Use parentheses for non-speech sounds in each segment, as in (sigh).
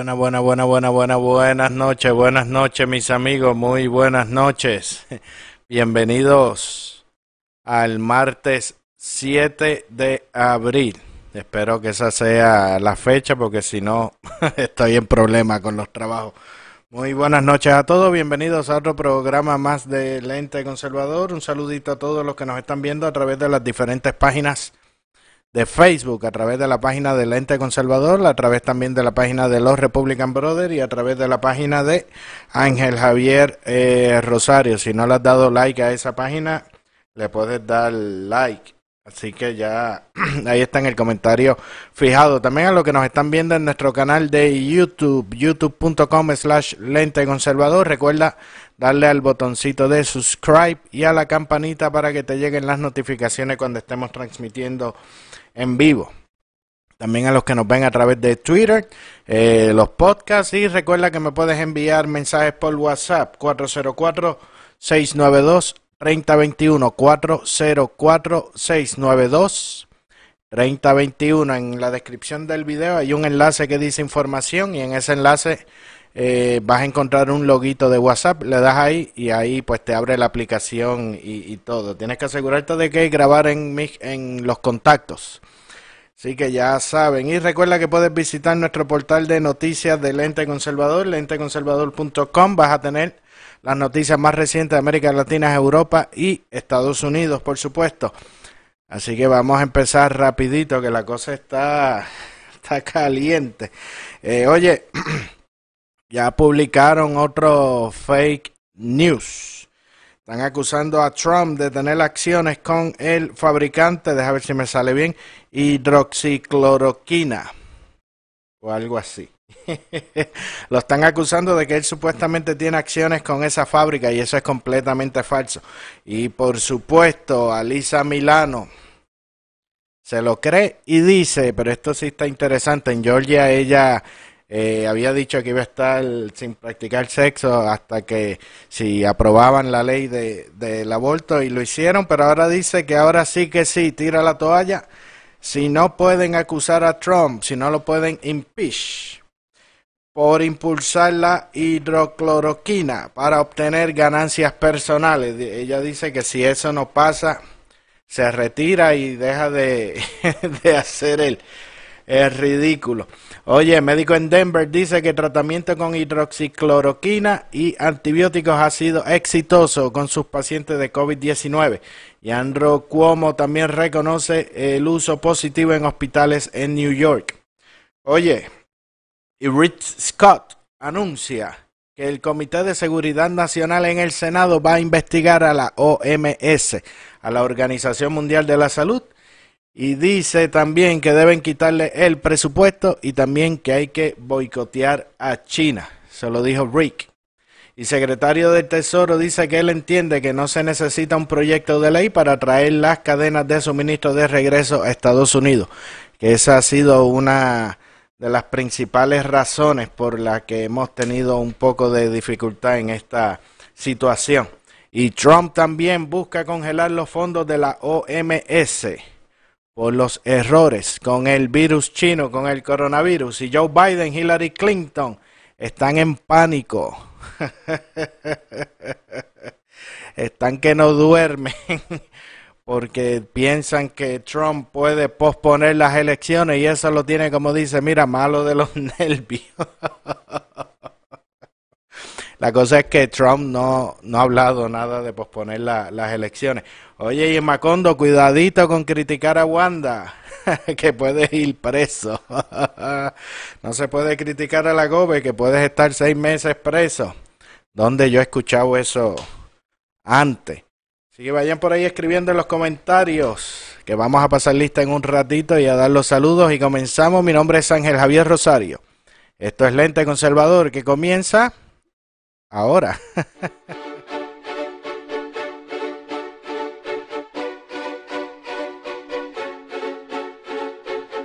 Buenas, buenas, buenas, buenas, buenas, noches, buenas noches mis amigos, muy buenas noches. (laughs) Bienvenidos al martes 7 de abril. Espero que esa sea la fecha porque si no (laughs) estoy en problema con los trabajos. Muy buenas noches a todos, bienvenidos a otro programa más de Lente Conservador. Un saludito a todos los que nos están viendo a través de las diferentes páginas de Facebook, a través de la página de Lente Conservador, a través también de la página de los Republican Brothers y a través de la página de Ángel Javier eh, Rosario. Si no le has dado like a esa página, le puedes dar like. Así que ya (clears throat) ahí está en el comentario fijado. También a los que nos están viendo en nuestro canal de YouTube, youtube.com slash lente conservador. Recuerda darle al botoncito de subscribe y a la campanita para que te lleguen las notificaciones cuando estemos transmitiendo en vivo. También a los que nos ven a través de Twitter, eh, los podcasts y recuerda que me puedes enviar mensajes por WhatsApp 404 692 3021 404 692 3021 en la descripción del video hay un enlace que dice información y en ese enlace eh, vas a encontrar un loguito de WhatsApp, le das ahí y ahí pues te abre la aplicación y, todo. Tienes que asegurarte de que grabar en, en los contactos. Así que ya saben. Y recuerda que puedes visitar nuestro portal de noticias de Lente Conservador, lenteconservador.com. Vas a tener las noticias más recientes de América Latina, Europa y Estados Unidos, por supuesto. Así que vamos a empezar rapidito, que la cosa está, (laughs) está caliente. Eh, oye, (clears throat) ya publicaron otro fake news. Están acusando a Trump de tener acciones con el fabricante, deja ver si me sale bien, hidroxicloroquina o algo así. (laughs) Lo están acusando de que él supuestamente tiene acciones con esa fábrica y eso es completamente falso. Y por supuesto, Alisa Milano se lo cree y dice, pero esto sí está interesante, en Georgia ella eh, había dicho que iba a estar sin practicar sexo hasta que si aprobaban la ley de, del aborto y lo hicieron, pero ahora dice que ahora sí que sí, tira la toalla. Si no pueden acusar a Trump, si no lo pueden impeach por impulsar la hidrocloroquina para obtener ganancias personales. Ella dice que si eso no pasa, se retira y deja de, (laughs) de hacer el, el ridículo. Oye, médico en Denver dice que tratamiento con hidroxicloroquina y antibióticos ha sido exitoso con sus pacientes de COVID-19. Y Andrew Cuomo también reconoce el uso positivo en hospitales en New York. Oye, y Rich Scott anuncia que el Comité de Seguridad Nacional en el Senado va a investigar a la OMS, a la Organización Mundial de la Salud, y dice también que deben quitarle el presupuesto y también que hay que boicotear a China. Se lo dijo Rick. Y secretario del Tesoro dice que él entiende que no se necesita un proyecto de ley para traer las cadenas de suministro de regreso a Estados Unidos. Que esa ha sido una de las principales razones por las que hemos tenido un poco de dificultad en esta situación. Y Trump también busca congelar los fondos de la OMS por los errores con el virus chino, con el coronavirus. Y Joe Biden, Hillary Clinton están en pánico. (laughs) están que no duermen (laughs) porque piensan que Trump puede posponer las elecciones y eso lo tiene como dice, mira, malo de los (laughs) nervios. La cosa es que Trump no, no ha hablado nada de posponer la, las elecciones. Oye, y Macondo, cuidadito con criticar a Wanda, (laughs) que puedes ir preso. (laughs) no se puede criticar a la Gobe, que puedes estar seis meses preso. ¿Dónde yo he escuchado eso antes? Así que vayan por ahí escribiendo en los comentarios, que vamos a pasar lista en un ratito y a dar los saludos. Y comenzamos. Mi nombre es Ángel Javier Rosario. Esto es Lente Conservador, que comienza ahora. (laughs)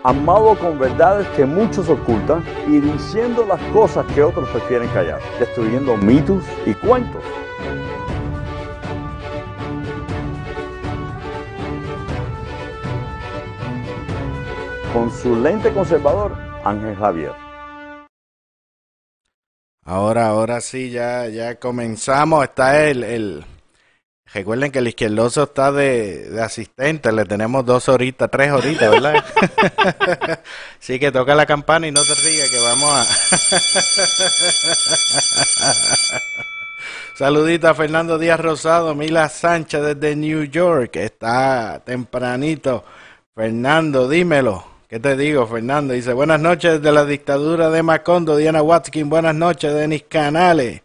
amado con verdades que muchos ocultan y diciendo las cosas que otros prefieren callar, destruyendo mitos y cuentos. Con su lente conservador, Ángel Javier. Ahora, ahora sí, ya, ya comenzamos. Está el, Recuerden que el izquierdoso está de, de, asistente, le tenemos dos horitas, tres horitas, ¿verdad? (laughs) sí, que toca la campana y no te rías, que vamos a... (laughs) Saludita a Fernando Díaz Rosado, Mila Sánchez desde New York, está tempranito. Fernando, dímelo. ¿Qué te digo, Fernando? Dice, buenas noches de la dictadura de Macondo, Diana Watkin, buenas noches, Denis Canales.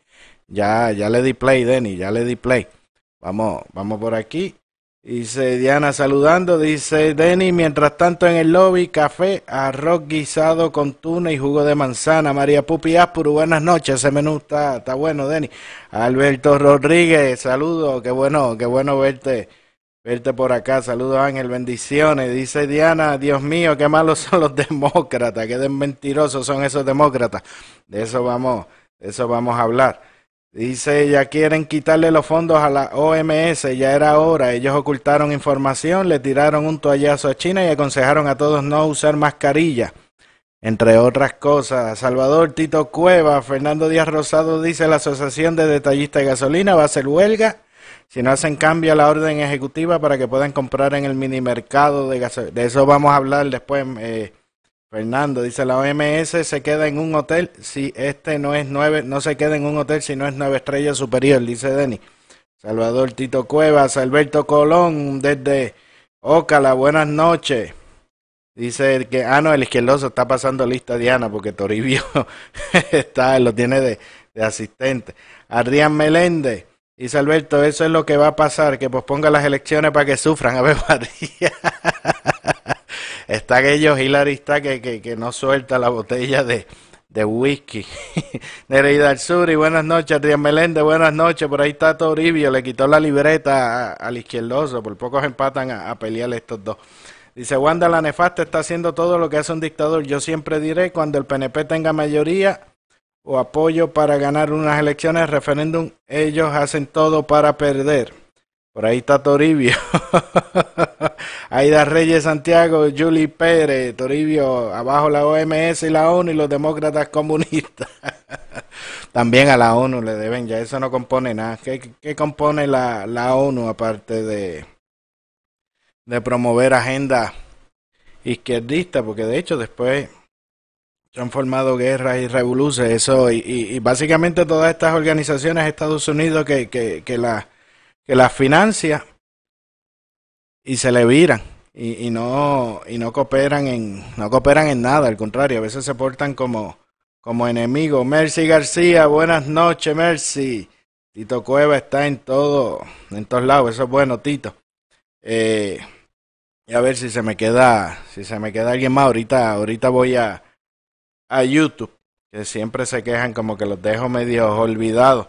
Ya, ya le di play, Denis, ya le di play. Vamos, vamos por aquí. Dice Diana saludando, dice Denny, mientras tanto en el lobby, café, arroz guisado con tuna y jugo de manzana. María Pupi Aspuru, buenas noches, ese menú está, está bueno, Denny. Alberto Rodríguez, saludo, qué bueno, qué bueno verte, verte por acá. Saludos Ángel, bendiciones. Dice Diana, Dios mío, qué malos son los (laughs) demócratas, qué mentirosos son esos demócratas. De eso vamos, de eso vamos a hablar. Dice, ya quieren quitarle los fondos a la OMS, ya era hora. Ellos ocultaron información, le tiraron un toallazo a China y aconsejaron a todos no usar mascarilla. Entre otras cosas, Salvador Tito Cueva, Fernando Díaz Rosado dice la Asociación de Detallistas de Gasolina va a hacer huelga si no hacen cambio a la orden ejecutiva para que puedan comprar en el mini mercado de gasolina. De eso vamos a hablar después. Eh, Fernando dice la OMS se queda en un hotel si este no es nueve, no se queda en un hotel si no es nueve estrellas superior, dice Denny. Salvador Tito Cuevas, Alberto Colón desde Ocala, buenas noches. Dice que, ah, no, el izquierdoso está pasando lista Diana porque Toribio (laughs) está, lo tiene de, de asistente. Adrián Meléndez, dice Alberto, eso es lo que va a pasar, que posponga las elecciones para que sufran. A ver, (laughs) María. está aquello Hillary está que, que, que, no suelta la botella de, de whisky. (laughs) Nereida al Sur y buenas noches, Adrián Meléndez, buenas noches. Por ahí está Toribio, le quitó la libreta al izquierdoso, por pocos empatan a, a pelear estos dos. Dice Wanda la nefasta está haciendo todo lo que hace un dictador. Yo siempre diré cuando el PNP tenga mayoría o apoyo para ganar unas elecciones, referéndum, ellos hacen todo para perder. Por ahí está Toribio. (laughs) Aida Reyes Santiago, Julie Pérez, Toribio, abajo la OMS y la ONU y los demócratas comunistas. (laughs) También a la ONU le deben, ya eso no compone nada. ¿Qué, compone la, la, ONU aparte de, de promover agenda izquierdista? Porque de hecho después se han formado guerras y revoluciones, eso, y, y, y, básicamente todas estas organizaciones Estados Unidos que, que, que la que las financia y se le viran y, y, no y no cooperan en no cooperan en nada al contrario a veces se portan como como enemigos Mercy García buenas noches Mercy. Tito Cueva está en todo en todos lados eso es bueno Tito. Eh, y a ver si se me queda si se me queda alguien más ahorita ahorita voy a a YouTube que siempre se quejan como que los dejo medio olvidados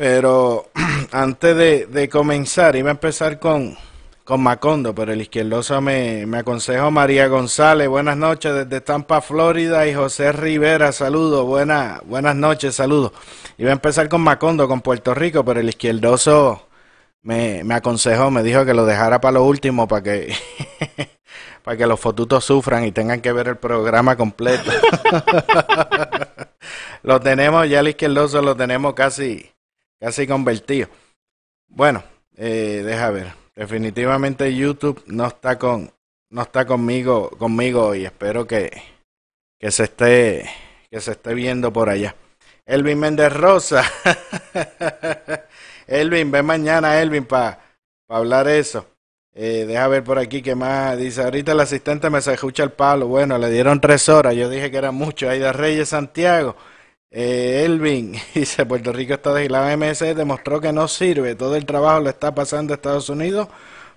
pero (clears throat) antes de, de, comenzar, iba a empezar con, con Macondo, pero el izquierdoso me, me aconsejó María González. Buenas noches desde Tampa, Florida. Y José Rivera, saludos. Buena, buenas noches, saludos. Iba a empezar con Macondo, con Puerto Rico, pero el izquierdoso me, me aconsejó, me dijo que lo dejara para lo último, para que, (laughs) para que los fotutos sufran y tengan que ver el programa completo. (laughs) lo tenemos, ya el izquierdoso lo tenemos casi casi convertido. Bueno, eh, deja ver. Definitivamente YouTube no está con no está conmigo conmigo y espero que, que se esté que se esté viendo por allá. Elvin Méndez Rosa. (laughs) Elvin, ve mañana, Elvin, para pa hablar eso. Eh, deja ver por aquí que más. Dice, ahorita el asistente me se escucha el palo. Bueno, le dieron tres horas. Yo dije que era mucho. Aida Reyes Santiago. Eh, Elvin (laughs) dice Puerto Rico está de la OMS demostró que no sirve, todo el trabajo lo está pasando a Estados Unidos,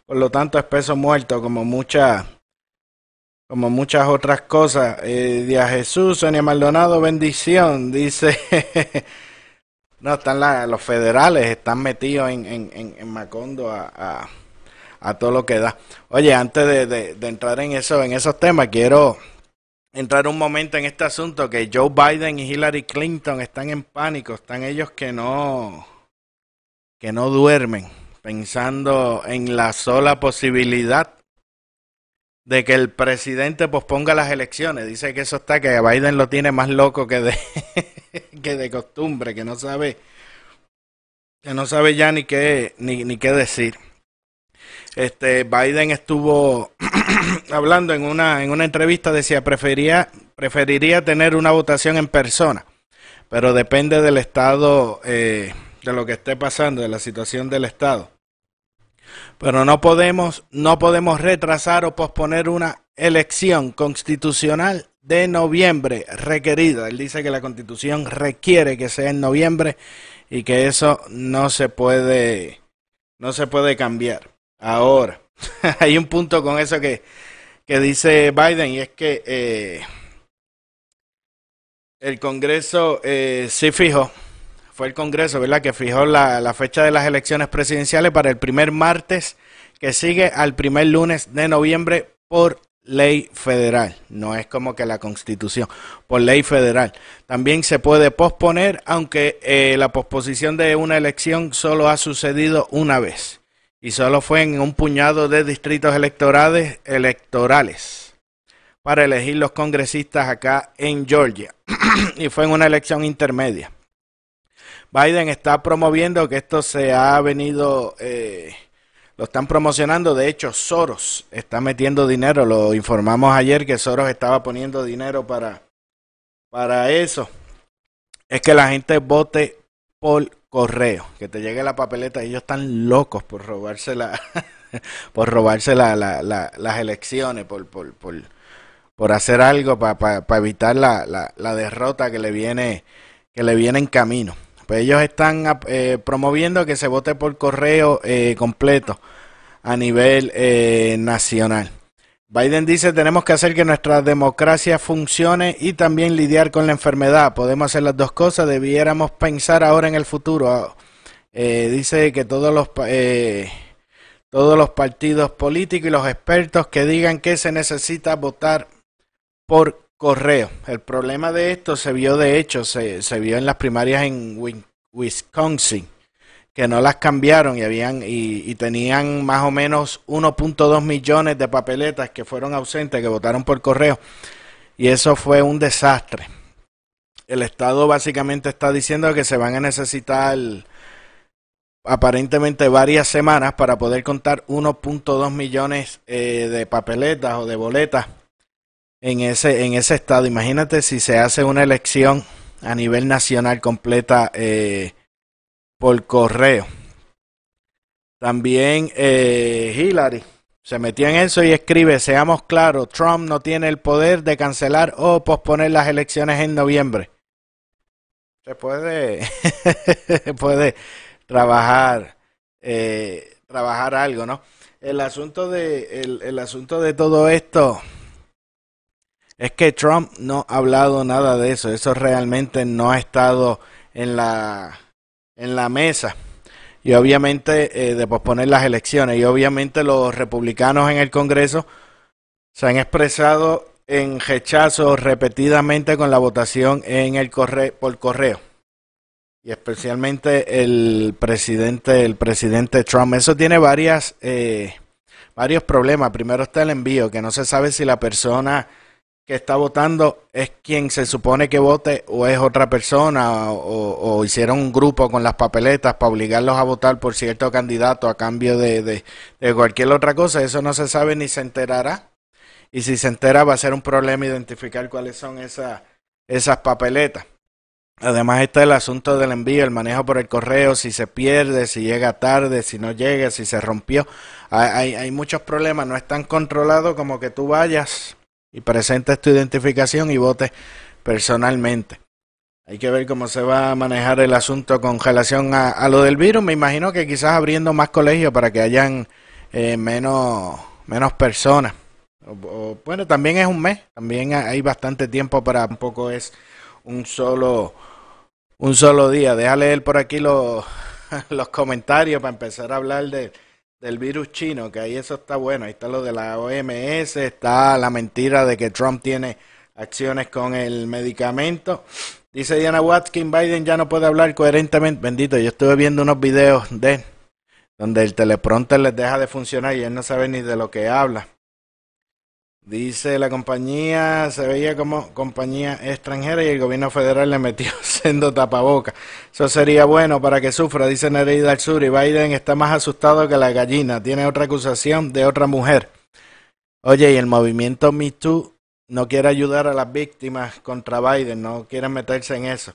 por lo tanto es peso muerto como muchas como muchas otras cosas. Eh, Día Jesús, Sonia Maldonado, bendición, dice (laughs) no están los federales están metidos en, en, en, en Macondo a, a, a todo lo que da. Oye, antes de, de, entrar en eso, en esos temas, quiero entrar un momento en este asunto que Joe Biden y Hillary Clinton están en pánico, están ellos que no que no duermen, pensando en la sola posibilidad de que el presidente posponga las elecciones. Dice que eso está, que Biden lo tiene más loco que de, (laughs) que de costumbre, que no sabe, que no sabe ya ni qué, ni, ni qué decir. Este, Biden estuvo (clears throat) hablando en una, en una entrevista, decía, prefería, preferiría tener una votación en persona, pero depende del estado, eh, de lo que esté pasando, de la situación del estado. Pero no podemos, no podemos retrasar o posponer una elección constitucional de noviembre requerida. Él dice que la constitución requiere que sea en noviembre y que eso no se puede, no se puede cambiar. Ahora, (laughs) hay un punto con eso que, que dice Biden y es que eh, el Congreso eh, sí fijó fue el Congreso, ¿verdad?, que fijó la, fecha de las elecciones presidenciales para el primer martes que sigue al primer lunes de noviembre por ley federal. No es como que la constitución, por ley federal. También se puede posponer, aunque eh, la posposición de una elección solo ha sucedido una vez. Y solo fue en un puñado de distritos electorales, electorales para elegir los congresistas acá en Georgia. (clears throat) y fue en una elección intermedia. Biden está promoviendo que esto se ha venido, eh, lo están promocionando. De hecho, Soros está metiendo dinero. Lo informamos ayer que Soros estaba poniendo dinero para, para eso. Es que la gente vote por correo, que te llegue la papeleta. Ellos están locos por robarse la, (laughs) por robarse la, la, las elecciones, por, por, por, por hacer algo para evitar la, la derrota que le viene, que le viene en camino. Pues ellos están eh, promoviendo que se vote por correo eh, completo a nivel eh, nacional. Biden dice tenemos que hacer que nuestra democracia funcione y también lidiar con la enfermedad. Podemos hacer las dos cosas, debiéramos pensar ahora en el futuro. Ah, dice que todos los, todos los partidos políticos y los expertos que digan que se necesita votar por correo. El problema de esto se vio, de hecho, se, se vio en las primarias en Wisconsin, que no las cambiaron y habían y, tenían más o menos 1.2 millones de papeletas que fueron ausentes, que votaron por correo. Y eso fue un desastre. El Estado básicamente está diciendo que se van a necesitar aparentemente varias semanas para poder contar 1.2 millones eh, de papeletas o de boletas en ese, en ese estado. Imagínate si se hace una elección a nivel nacional completa eh, por correo. También eh, Hillary se metió en eso y escribe, seamos claros, Trump no tiene el poder de cancelar o posponer las elecciones en noviembre. Se puede, (laughs) puede trabajar, eh, trabajar algo, ¿no? El asunto de, el asunto de todo esto es que Trump no ha hablado nada de eso. Eso realmente no ha estado en la, en la mesa. Y obviamente eh, de posponer las elecciones. Y obviamente los republicanos en el Congreso se han expresado en rechazo repetidamente con la votación en el correo, por correo. Y especialmente el presidente, el presidente Trump. Eso tiene varias, eh, varios problemas. Primero está el envío, que no se sabe si la persona que está votando es quien se supone que vote o es otra persona o, hicieron un grupo con las papeletas para obligarlos a votar por cierto candidato a cambio de, de, cualquier otra cosa. Eso no se sabe ni se enterará. Y si se entera va a ser un problema identificar cuáles son esas, esas papeletas. Además está el asunto del envío, el manejo por el correo, si se pierde, si llega tarde, si no llega, si se rompió. Hay, hay, hay muchos problemas, no es tan controlado como que tú vayas y presentes tu identificación y votes personalmente. Hay que ver cómo se va a manejar el asunto con relación a, lo del virus. Me imagino que quizás abriendo más colegios para que hayan eh, menos, menos personas. bueno, también es un mes, también hay bastante tiempo para un poco es un solo un solo día. Déjale leer por aquí los, (laughs) los comentarios para empezar a hablar de, del virus chino, que ahí eso está bueno. Ahí está lo de la OMS, está la mentira de que Trump tiene acciones con el medicamento. Dice Diana Watkin, Biden ya no puede hablar coherentemente. Bendito, yo estuve viendo unos videos de donde el teleprompter les deja de funcionar y él no sabe ni de lo que habla. Dice la compañía se veía como compañía extranjera y el gobierno federal le metió (laughs) siendo tapaboca. Eso sería bueno para que sufra, dice Nereida al Sur. Y Biden está más asustado que la gallina. Tiene otra acusación de otra mujer. Oye, y el movimiento Me Too no quiere ayudar a las víctimas contra Biden, no quiere meterse en eso.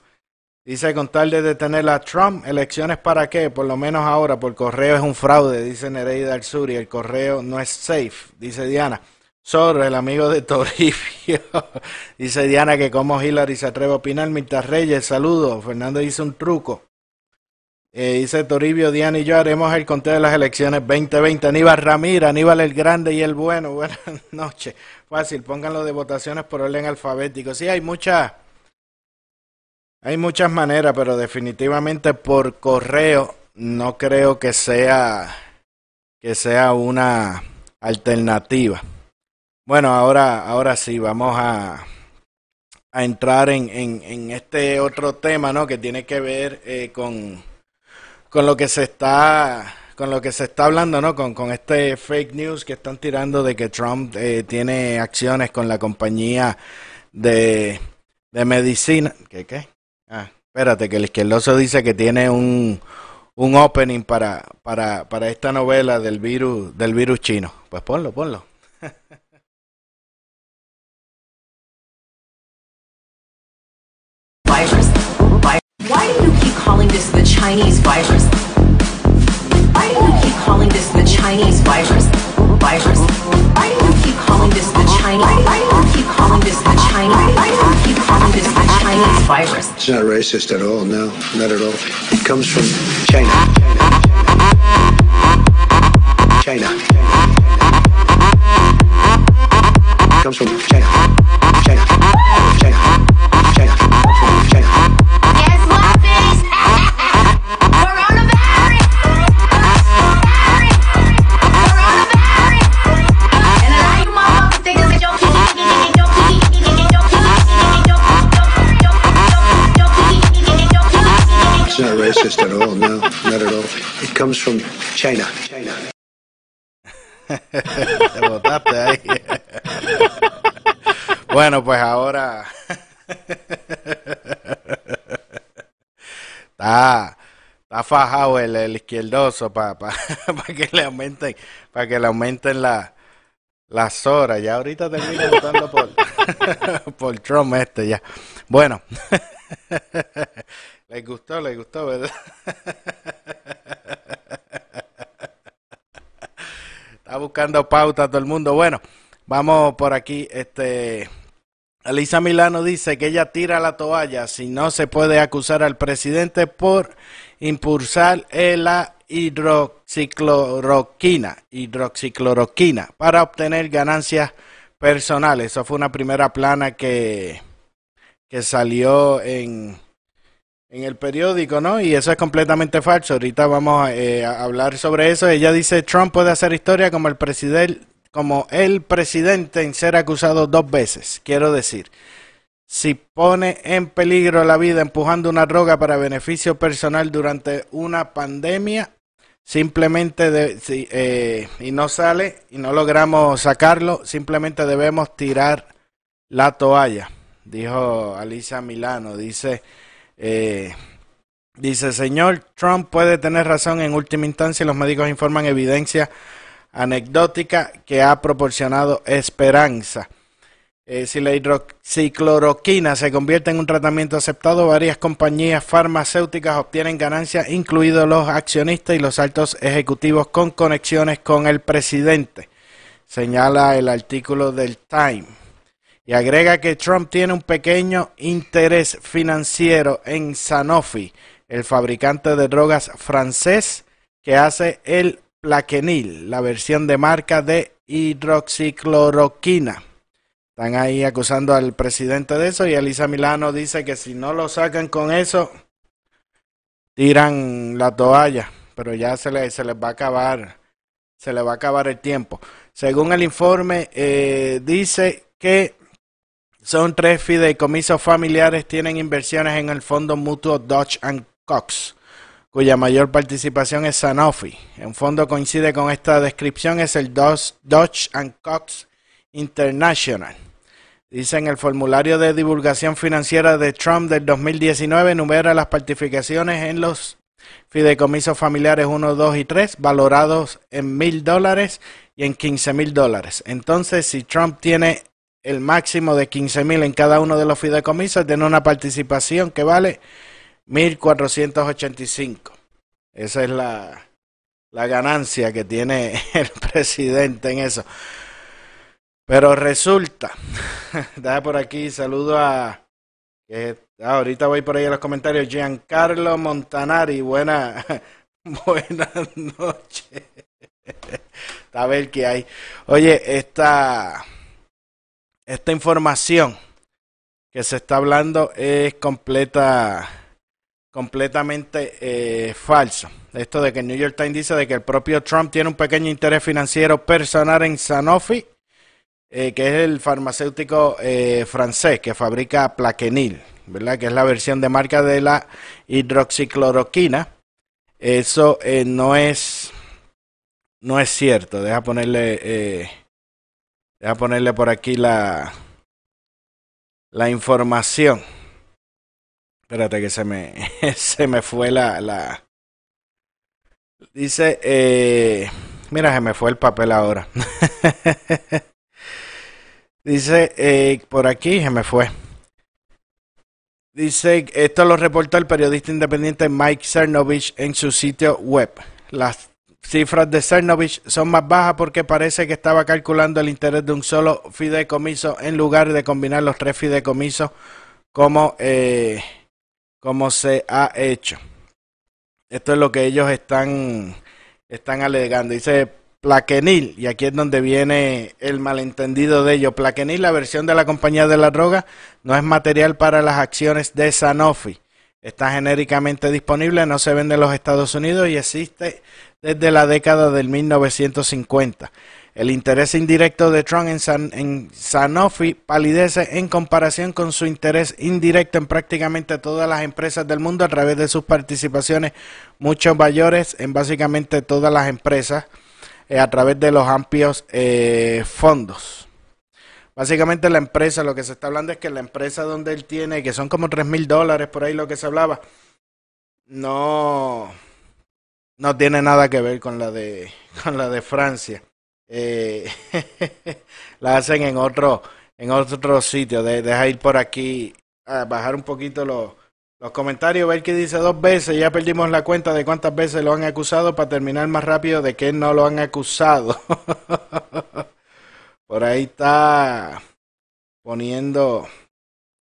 Dice con tal de detener a Trump, elecciones para qué, por lo menos ahora, por correo es un fraude, dice Nereida al Sur, y el correo no es safe, dice Diana. Zorro, el amigo de Toribio. (laughs) dice Diana que como Hillary se atreve a opinar. Mirta Reyes, saludos. Fernando dice un truco. Eh, dice Toribio, Diana y yo haremos el conteo de las elecciones 2020. Aníbal Ramírez, Aníbal el Grande y el Bueno. (laughs) Buenas noches. Fácil, pónganlo de votaciones por orden alfabético. Sí, hay muchas. Hay muchas maneras, pero definitivamente por correo no creo que sea que sea una alternativa. Bueno, ahora, ahora sí, vamos a, a entrar en, en, en, este otro tema, ¿no? Que tiene que ver eh, con, con lo que se está con lo que se está hablando, ¿no? Con, con este fake news que están tirando de que Trump eh, tiene acciones con la compañía de, de medicina. ¿Qué qué? Ah, espérate, que el izquierdoso dice que tiene un, un opening para, para, para esta novela del virus, del virus chino. Pues ponlo, ponlo. (laughs) Why do you keep calling this the Chinese virus? Why do you keep calling this the Chinese virus? Virus. Why do you keep calling this the Chinese? Why do you keep calling this the Chinese? Why do you keep calling this the Chinese virus? It's not racist at all. No, not at all. It comes from China. China. It comes from China. China. China. Racist at all. No, not at all. It comes from China. China. Te botaste ahí. bueno, pues ahora está, está fajado el, el izquierdoso para pa, (laughs) pa que le aumenten, para que le aumenten la, las horas. Ya ahorita termina votando por, (laughs) por Trump este ya. Bueno, (laughs) les gustó, les gustó, ¿verdad? Está buscando pauta todo el mundo. Bueno, vamos por aquí. Este, Elisa Milano dice que ella tira la toalla si no se puede acusar al presidente por impulsar la hidroxicloroquina, hidroxicloroquina para obtener ganancias personales. Eso fue una primera plana que, que salió en, en el periódico, ¿no? Y eso es completamente falso. Ahorita vamos eh, a hablar sobre eso. Ella dice Trump puede hacer historia como el presidente, como el presidente en ser acusado dos veces. Quiero decir, si pone en peligro la vida empujando una droga para beneficio personal durante una pandemia, simplemente eh, y no sale y no logramos sacarlo, simplemente debemos tirar la toalla, dijo Alicia Milano. Dice. Eh, dice, señor Trump puede tener razón en última instancia. Los médicos informan evidencia anecdótica que ha proporcionado esperanza. Eh, si la hidroxicloroquina se convierte en un tratamiento aceptado, varias compañías farmacéuticas obtienen ganancias, incluidos los accionistas y los altos ejecutivos con conexiones con el presidente, señala el artículo del Time. Y agrega que Trump tiene un pequeño interés financiero en Sanofi, el fabricante de drogas francés que hace el Plaquenil, la versión de marca de hidroxicloroquina. Están ahí acusando al presidente de eso y Elisa Milano dice que si no lo sacan con eso, tiran la toalla, pero ya se les, se les va a acabar se le va a acabar el tiempo. Según el informe, eh, dice que son tres fideicomisos familiares, tienen inversiones en el fondo mutuo Dodge Cox, cuya mayor participación es Sanofi. En fondo coincide con esta descripción, es el Dodge Cox International. Dice en el formulario de divulgación financiera de Trump del 2019, enumera las participaciones en los fideicomisos familiares 1, 2 y 3, valorados en mil dólares y en 15 mil dólares. Entonces, si Trump tiene el máximo de 15 mil en cada uno de los fideicomisos, tiene una participación que vale 1.485. Esa es la, la ganancia que tiene (laughs) el presidente en eso. Pero resulta, (laughs) da por aquí, saludo a, ah, ahorita voy por ahí a los comentarios, Giancarlo Montanari, buena, (laughs) buenas noches. A ver qué hay. Oye, esta, esta información que se está hablando es completa, completamente eh, falso. Esto de que New York Times dice de que el propio Trump tiene un pequeño interés financiero personal en Sanofi, eh, que es el farmacéutico eh, francés que fabrica Plaquenil, ¿verdad? Que es la versión de marca de la hidroxicloroquina. Eso eh, no es no es cierto. Deja ponerle eh, deja ponerle por aquí la la información. Espérate que se me (laughs) se me fue la la dice eh, mira se me fue el papel ahora. (laughs) Dice eh, por aquí, se me fue. Dice, esto lo reportó el periodista independiente Mike Cernovich en su sitio web. Las cifras de Cernovich son más bajas porque parece que estaba calculando el interés de un solo fideicomiso en lugar de combinar los tres fideicomisos como, eh, como se ha hecho. Esto es lo que ellos están, están alegando. Dice, Plaquenil, y aquí es donde viene el malentendido de ello. Plaquenil, la versión de la compañía de la droga, no es material para las acciones de Sanofi. Está genéricamente disponible, no se vende en los Estados Unidos y existe desde la década del 1950. El interés indirecto de Trump en, San, en Sanofi palidece en comparación con su interés indirecto en prácticamente todas las empresas del mundo a través de sus participaciones mucho mayores en básicamente todas las empresas eh, a través de los amplios eh, fondos. Básicamente la empresa, lo que se está hablando es que la empresa donde él tiene, que son como 3 mil dólares por ahí lo que se hablaba, no, no tiene nada que ver con la de, (laughs) con la de Francia. Eh, (laughs) la hacen en otro, en otro sitio. De, deja ir por aquí, a bajar un poquito los, los comentarios, ver que dice dos veces, ya perdimos la cuenta de cuántas veces lo han acusado para terminar más rápido de que no lo han acusado. (laughs) Por ahí está poniendo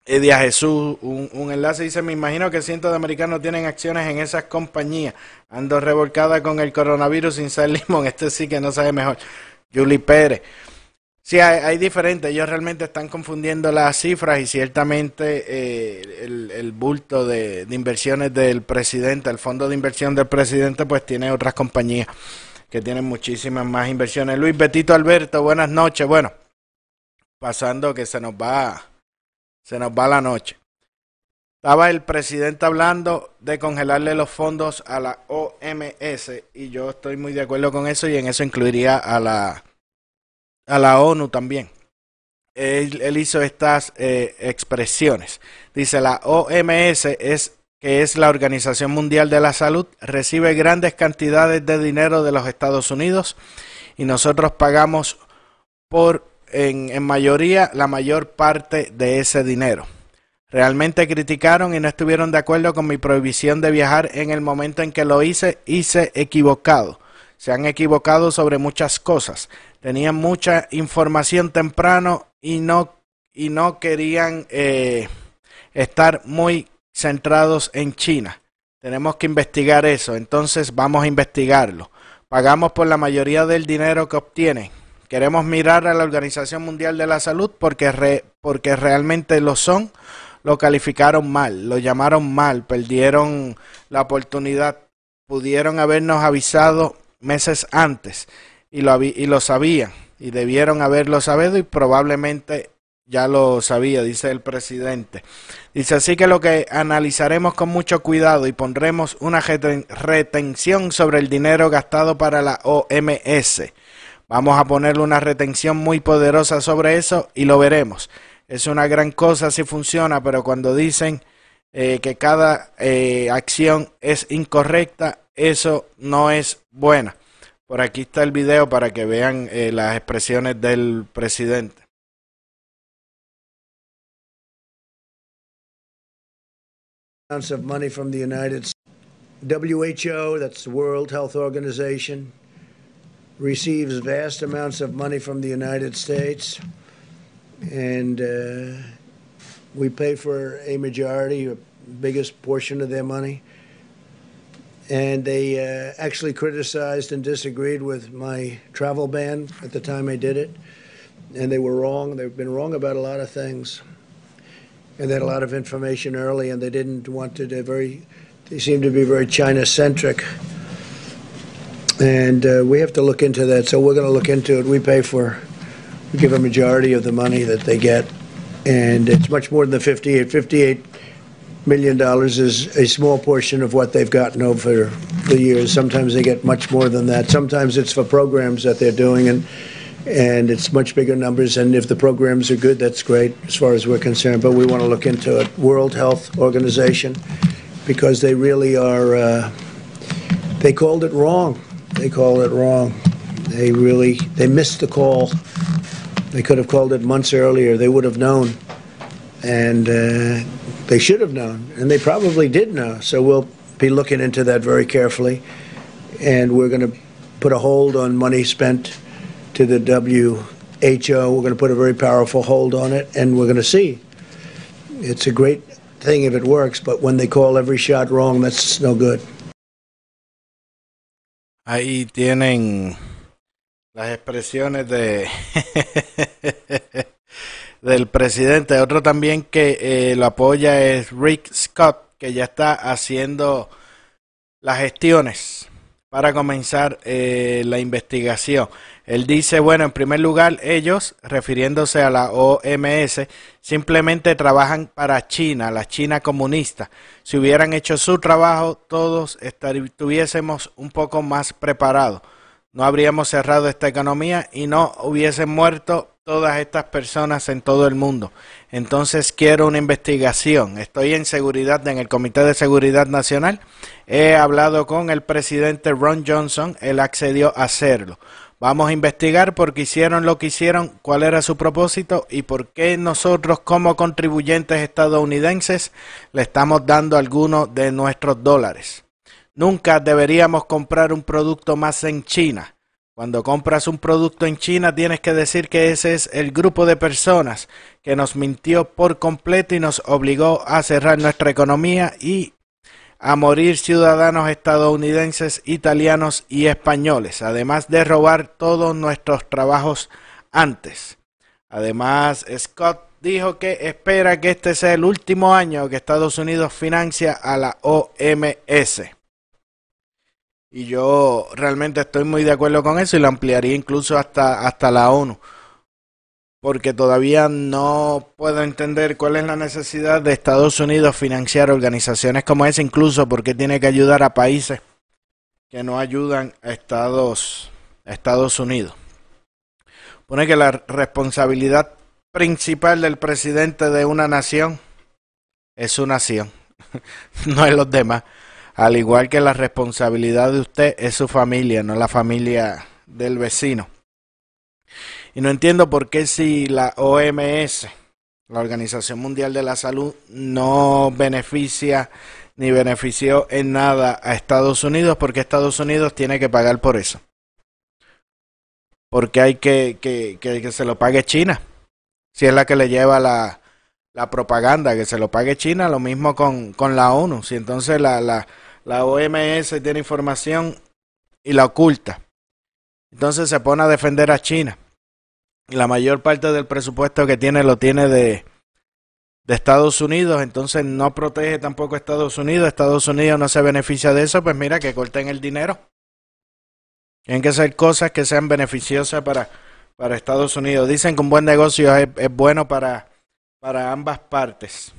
Edia Jesús un, un, enlace. Dice, me imagino que cientos de americanos tienen acciones en esas compañías. Ando revolcada con el coronavirus sin ser (laughs) limón. Este sí que no sabe mejor. Julie Pérez. Sí, hay, hay diferentes. Ellos realmente están confundiendo las cifras y ciertamente eh, el, el, bulto de, de, inversiones del presidente, el fondo de inversión del presidente, pues tiene otras compañías que tienen muchísimas más inversiones. Luis Betito Alberto, buenas noches. Bueno, pasando que se nos va, se nos va la noche. Estaba el presidente hablando de congelarle los fondos a la OMS y yo estoy muy de acuerdo con eso y en eso incluiría a la a la ONU también. Él, hizo estas eh, expresiones. Dice, la OMS es que es la Organización Mundial de la Salud, recibe grandes cantidades de dinero de los Estados Unidos y nosotros pagamos por, en, en mayoría, la mayor parte de ese dinero. Realmente criticaron y no estuvieron de acuerdo con mi prohibición de viajar en el momento en que lo hice, hice equivocado. Se han equivocado sobre muchas cosas tenían mucha información temprano y no, y no querían eh, estar muy centrados en China. Tenemos que investigar eso, entonces vamos a investigarlo. Pagamos por la mayoría del dinero que obtienen. Queremos mirar a la Organización Mundial de la Salud porque, re, porque realmente lo son. Lo calificaron mal, lo llamaron mal, perdieron la oportunidad. Pudieron habernos avisado meses antes y lo, y lo sabían y debieron haberlo sabido y probablemente ya lo sabía, dice el presidente. Dice así que lo que analizaremos con mucho cuidado y pondremos una retención sobre el dinero gastado para la OMS. Vamos a ponerle una retención muy poderosa sobre eso y lo veremos. Es una gran cosa si funciona, pero cuando dicen eh, que cada eh, acción es incorrecta, eso no es buena. Por aquí está el video para que vean eh, las expresiones del presidente. of money from the United. WHO, that's the World Health Organization, receives vast amounts of money from the United States, and uh, we pay for a majority, a biggest portion of their money. And they uh, actually criticized and disagreed with my travel ban at the time I did it, and they were wrong. They've been wrong about a lot of things and they had a lot of information early, and they didn't want to. They very, they seemed to be very China centric, and uh, we have to look into that. So we're going to look into it. We pay for, we give a majority of the money that they get, and it's much more than the 58. 58 million dollars is a small portion of what they've gotten over the years. Sometimes they get much more than that. Sometimes it's for programs that they're doing, and and it's much bigger numbers. And if the programs are good, that's great as far as we're concerned. But we want to look into it. World Health Organization, because they really are. Uh, they called it wrong. They called it wrong. They really they missed the call. They could have called it months earlier. They would have known, and uh, they should have known, and they probably did know. So we'll be looking into that very carefully, and we're going to put a hold on money spent to the WHO. We're going to put a very powerful hold on it, and we're going to see. It's a great thing if it works, but when they call every shot wrong, that's no good. Ahí tienen las expresiones de (laughs) del presidente. Otro también que eh, lo apoya es Rick Scott, que ya está haciendo las gestiones para comenzar eh, la investigación. Él dice, bueno, en primer lugar, ellos, refiriéndose a la OMS, simplemente trabajan para China, la China comunista. Si hubieran hecho su trabajo, todos estuviésemos un poco más preparados. No habríamos cerrado esta economía y no hubiesen muerto todas estas personas en todo el mundo. Entonces quiero una investigación. Estoy en seguridad en el Comité de Seguridad Nacional. He hablado con el presidente Ron Johnson. Él accedió a hacerlo. Vamos a investigar por qué hicieron lo que hicieron, cuál era su propósito y por qué nosotros como contribuyentes estadounidenses le estamos dando algunos de nuestros dólares. Nunca deberíamos comprar un producto más en China. Cuando compras un producto en China tienes que decir que ese es el grupo de personas que nos mintió por completo y nos obligó a cerrar nuestra economía y a morir ciudadanos estadounidenses, italianos y españoles, además de robar todos nuestros trabajos antes. Además, Scott dijo que espera que este sea el último año que Estados Unidos financia a la OMS. Y yo realmente estoy muy de acuerdo con eso y lo ampliaría incluso hasta, hasta la ONU porque todavía no puedo entender cuál es la necesidad de Estados Unidos financiar organizaciones como esa, incluso porque tiene que ayudar a países que no ayudan a Estados, Estados Unidos. Pone que la responsabilidad principal del presidente de una nación es su nación, (laughs) no es los demás. Al igual que la responsabilidad de usted es su familia, no la familia del vecino. Y no entiendo por qué si la OMS, la Organización Mundial de la Salud, no beneficia ni benefició en nada a Estados Unidos, porque Estados Unidos tiene que pagar por eso. Porque hay que que, que, se lo pague China. Si es la que le lleva la, la propaganda, que se lo pague China, lo mismo con, con la ONU. Si entonces la, la, la OMS tiene información y la oculta, entonces se pone a defender a China la mayor parte del presupuesto que tiene lo tiene de, de Estados Unidos, entonces no protege tampoco a Estados Unidos, Estados Unidos no se beneficia de eso, pues mira que corten el dinero. Tienen que ser cosas que sean beneficiosas para, para Estados Unidos. Dicen que un buen negocio es, es bueno para, para ambas partes.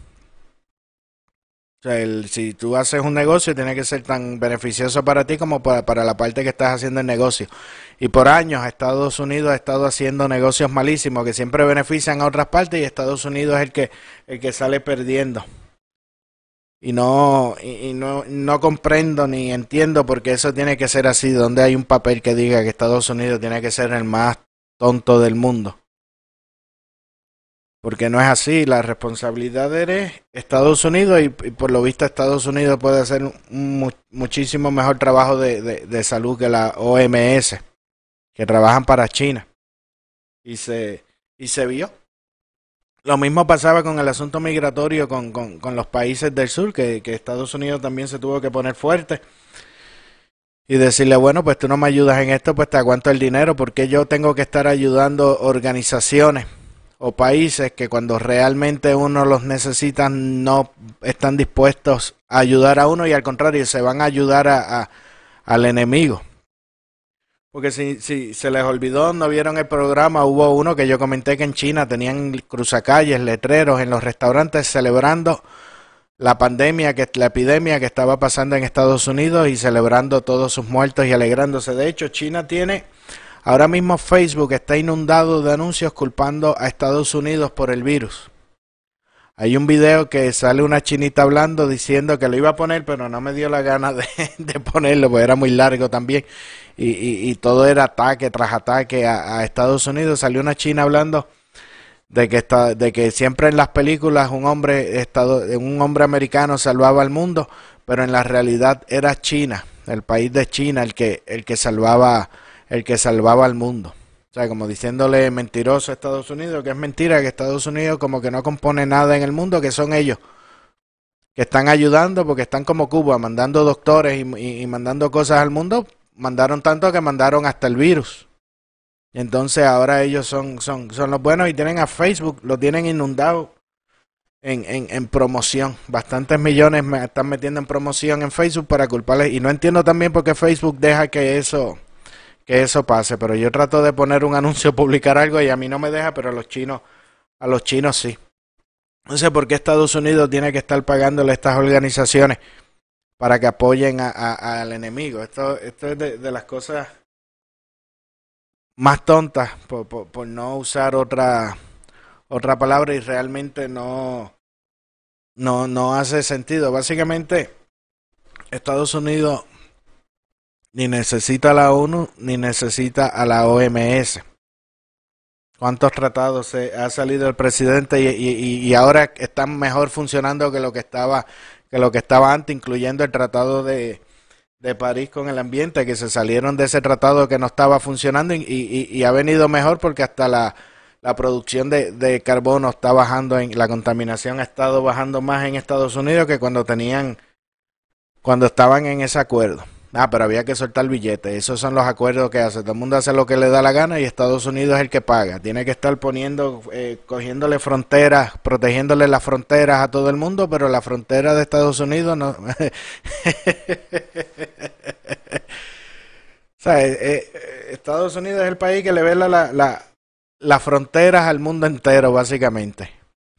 O sea, el- si tú haces un negocio, tiene que ser tan beneficioso para ti como para, para la parte que estás haciendo el negocio. Y por años Estados Unidos ha estado haciendo negocios malísimos que siempre benefician a otras partes y Estados Unidos es el que, el que sale perdiendo. Y no, y, no, no comprendo ni entiendo por qué eso tiene que ser así, donde hay un papel que diga que Estados Unidos tiene que ser el más tonto del mundo. Porque no es así, la responsabilidad es Estados Unidos y, por lo visto Estados Unidos puede hacer un mu- muchísimo mejor trabajo de, de- de salud que la OMS, que trabajan para China. Y se, y se vio. Lo mismo pasaba con el asunto migratorio con, con, con los países del sur, que, que Estados Unidos también se tuvo que poner fuerte y decirle, bueno, pues tú no me ayudas en esto, pues te aguanto el dinero, porque yo tengo que estar ayudando organizaciones o países que cuando realmente uno los necesita no están dispuestos a ayudar a uno y al contrario se van a ayudar a, al enemigo. Porque si, si se les olvidó, no vieron el programa, hubo uno que yo comenté que en China tenían cruzacalles, letreros en los restaurantes celebrando la pandemia, que la epidemia que estaba pasando en Estados Unidos y celebrando todos sus muertos y alegrándose. De hecho, China tiene ahora mismo Facebook está inundado de anuncios culpando a Estados Unidos por el virus. Hay un video que sale una chinita hablando diciendo que lo iba a poner, pero no me dio la gana de, (laughs) ponerlo, porque era muy largo también. Y, y- y todo era ataque tras ataque a, Estados Unidos. Salió una china hablando de que de que siempre en las películas un hombre estado, un hombre americano salvaba al mundo, pero en la realidad era China, el país de China el que el que salvaba el que salvaba al mundo. O sea, como diciéndole mentiroso a Estados Unidos, que es mentira, que Estados Unidos como que no compone nada en el mundo, que son ellos que están ayudando porque están como Cuba, mandando doctores y, mandando cosas al mundo, mandaron tanto que mandaron hasta el virus. Entonces ahora ellos son, son, son los buenos y tienen a Facebook, lo tienen inundado en, en, en promoción. Bastantes millones me están metiendo en promoción en Facebook para culparles. Y no entiendo también por qué Facebook deja que eso, que eso pase. Pero yo trato de poner un anuncio, (laughs) publicar algo y a mí no me deja, pero a los chinos, a los chinos sí. No sé por qué Estados Unidos tiene que estar pagándole a estas organizaciones para que apoyen a- al enemigo. Esto, esto es de, de las cosas más tontas, por, por, por no usar otra, otra palabra y realmente no, no, no hace sentido. Básicamente, Estados Unidos ni necesita a la ONU ni necesita a la OMS. ¿Cuántos tratados se ha salido el presidente y, ahora están mejor funcionando que lo que estaba que lo que estaba antes, incluyendo el tratado de, de París con el ambiente, que se salieron de ese tratado que no estaba funcionando y, y- y ha venido mejor porque hasta la, la producción de, de carbono está bajando, en, la contaminación ha estado bajando más en Estados Unidos que cuando tenían, cuando estaban en ese acuerdo. Ah, pero había que soltar billetes. Esos son los acuerdos que hace. Todo el mundo hace lo que le da la gana y Estados Unidos es el que paga. Tiene que estar poniendo, eh, cogiéndole fronteras, protegiéndole las fronteras a todo el mundo, pero la frontera de Estados Unidos no. (laughs) O sea, eh, eh, Estados Unidos es el país que le ve la, la, la- las fronteras al mundo entero, básicamente.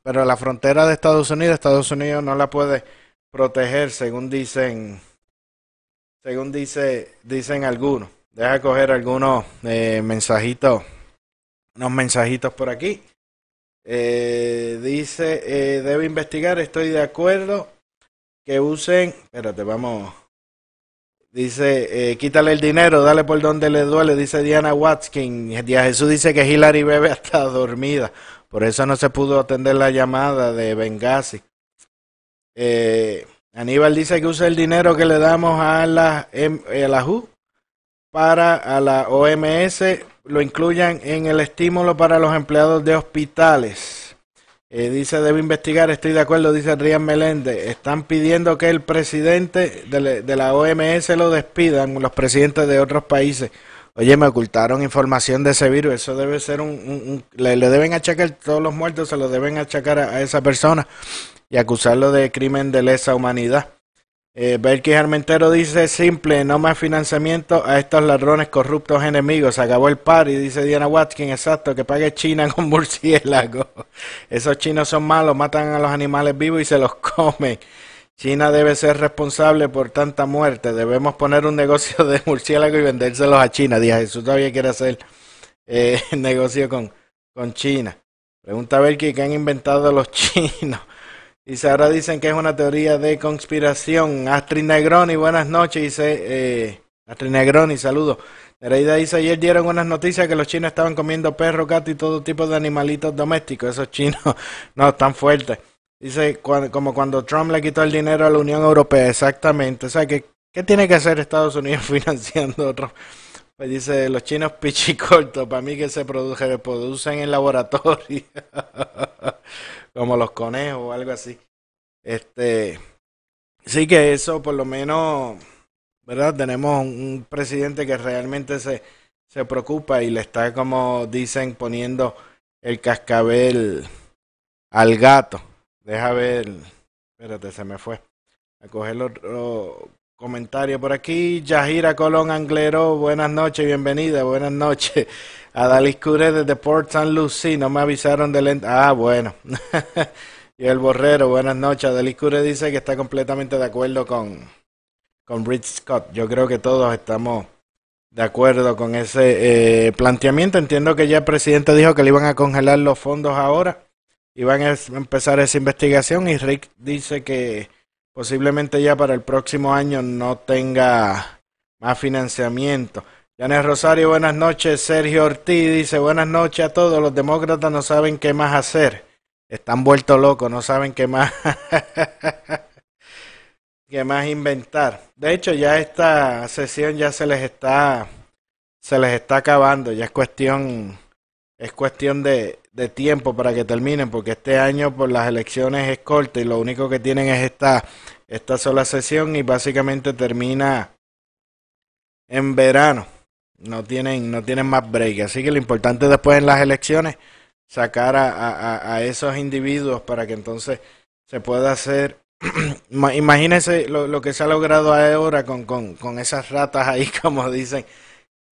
Pero la frontera de Estados Unidos, Estados Unidos no la puede proteger, según dicen, según dice, dicen algunos. Deja coger algunos eh, mensajitos, unos mensajitos por aquí. Eh, dice, eh, debe investigar, estoy de acuerdo que usen, espérate, vamos. Dice, eh, quítale el dinero, dale por donde le duele, dice Diana Watkin. Díaz Jesús dice que Hillary bebe (laughs) hasta dormida. Por eso no se pudo atender la llamada de Benghazi. Eh, Aníbal dice que usa el dinero que le damos a la, em- a para a la OMS, lo incluyan en el estímulo para los empleados de hospitales. Eh, dice, debe investigar, estoy de acuerdo, dice Rian Meléndez. Están pidiendo que el presidente de, de la OMS lo despidan, los presidentes de otros países. Oye, me ocultaron información de ese virus. Eso debe ser un... un- un- le, le deben achacar, todos los muertos se lo deben achacar a esa persona y acusarlo de crimen de lesa humanidad. Eh, Belkis Armentero dice simple, no más financiamiento a estos ladrones corruptos enemigos. Acabó el par y dice Diana Watkins, exacto, que pague China con murciélago. (laughs) Esos chinos son malos, matan a los animales vivos y se los (laughs) comen. China debe ser responsable por tanta muerte. Debemos poner un negocio de murciélago y vendérselos a China. Dije, Jesús todavía quiere hacer eh, (laughs) negocio con, con China. Pregunta a Belkis, ¿qué han inventado los chinos? Dice, ahora dicen que es una teoría de conspiración. Astrid Negroni, buenas noches. Dice, eh, Astrid Negroni, saludos. Nereida dice, ayer dieron unas noticias que los chinos estaban comiendo perro, gato y todo tipo de animalitos domésticos. Esos chinos (laughs) no están fuertes. Dice, cuando, como cuando Trump le quitó el dinero a la Unión Europea, exactamente. O sea, que, ¿qué tiene que hacer Estados Unidos (laughs) financiando otro? Pues dice, los chinos pichicortos, para mí que se produce, producen en laboratorio. (laughs) como los conejos o algo así. Este, sí que eso por lo menos, ¿verdad? Tenemos un presidente que realmente se, se preocupa y le está, como dicen, poniendo el cascabel al gato. Deja ver, espérate, se me fue. A coger comentario por aquí. Yajira Colón Anglero, buenas noches, bienvenida, buenas noches. A Dalis Cure desde Port San Lucie, no me avisaron del... Ah, bueno. (laughs) y el Borrero, buenas noches. Dalis Cure dice que está completamente de acuerdo con, con Rich Scott. Yo creo que todos estamos de acuerdo con ese eh, planteamiento. Entiendo que ya el presidente dijo que le iban a congelar los fondos ahora. Iban a empezar esa investigación y Rick dice que posiblemente ya para el próximo año no tenga más financiamiento. Janet Rosario, buenas noches. Sergio Ortiz dice, buenas noches a todos. Los demócratas no saben qué más hacer. Están vueltos locos, no saben qué más, (laughs) qué más inventar. De hecho, ya esta sesión ya se les está, se les está acabando. Ya es cuestión, es cuestión de, de tiempo para que terminen, porque este año por las elecciones es corto y lo único que tienen es esta, esta sola sesión y básicamente termina en verano no tienen, no tienen más break. Así que lo importante después en las elecciones sacar a, a, a esos individuos para que entonces se pueda hacer. (clears throat) Imagínense lo, lo, que se ha logrado ahora con, con, con esas ratas ahí, (laughs) como dicen,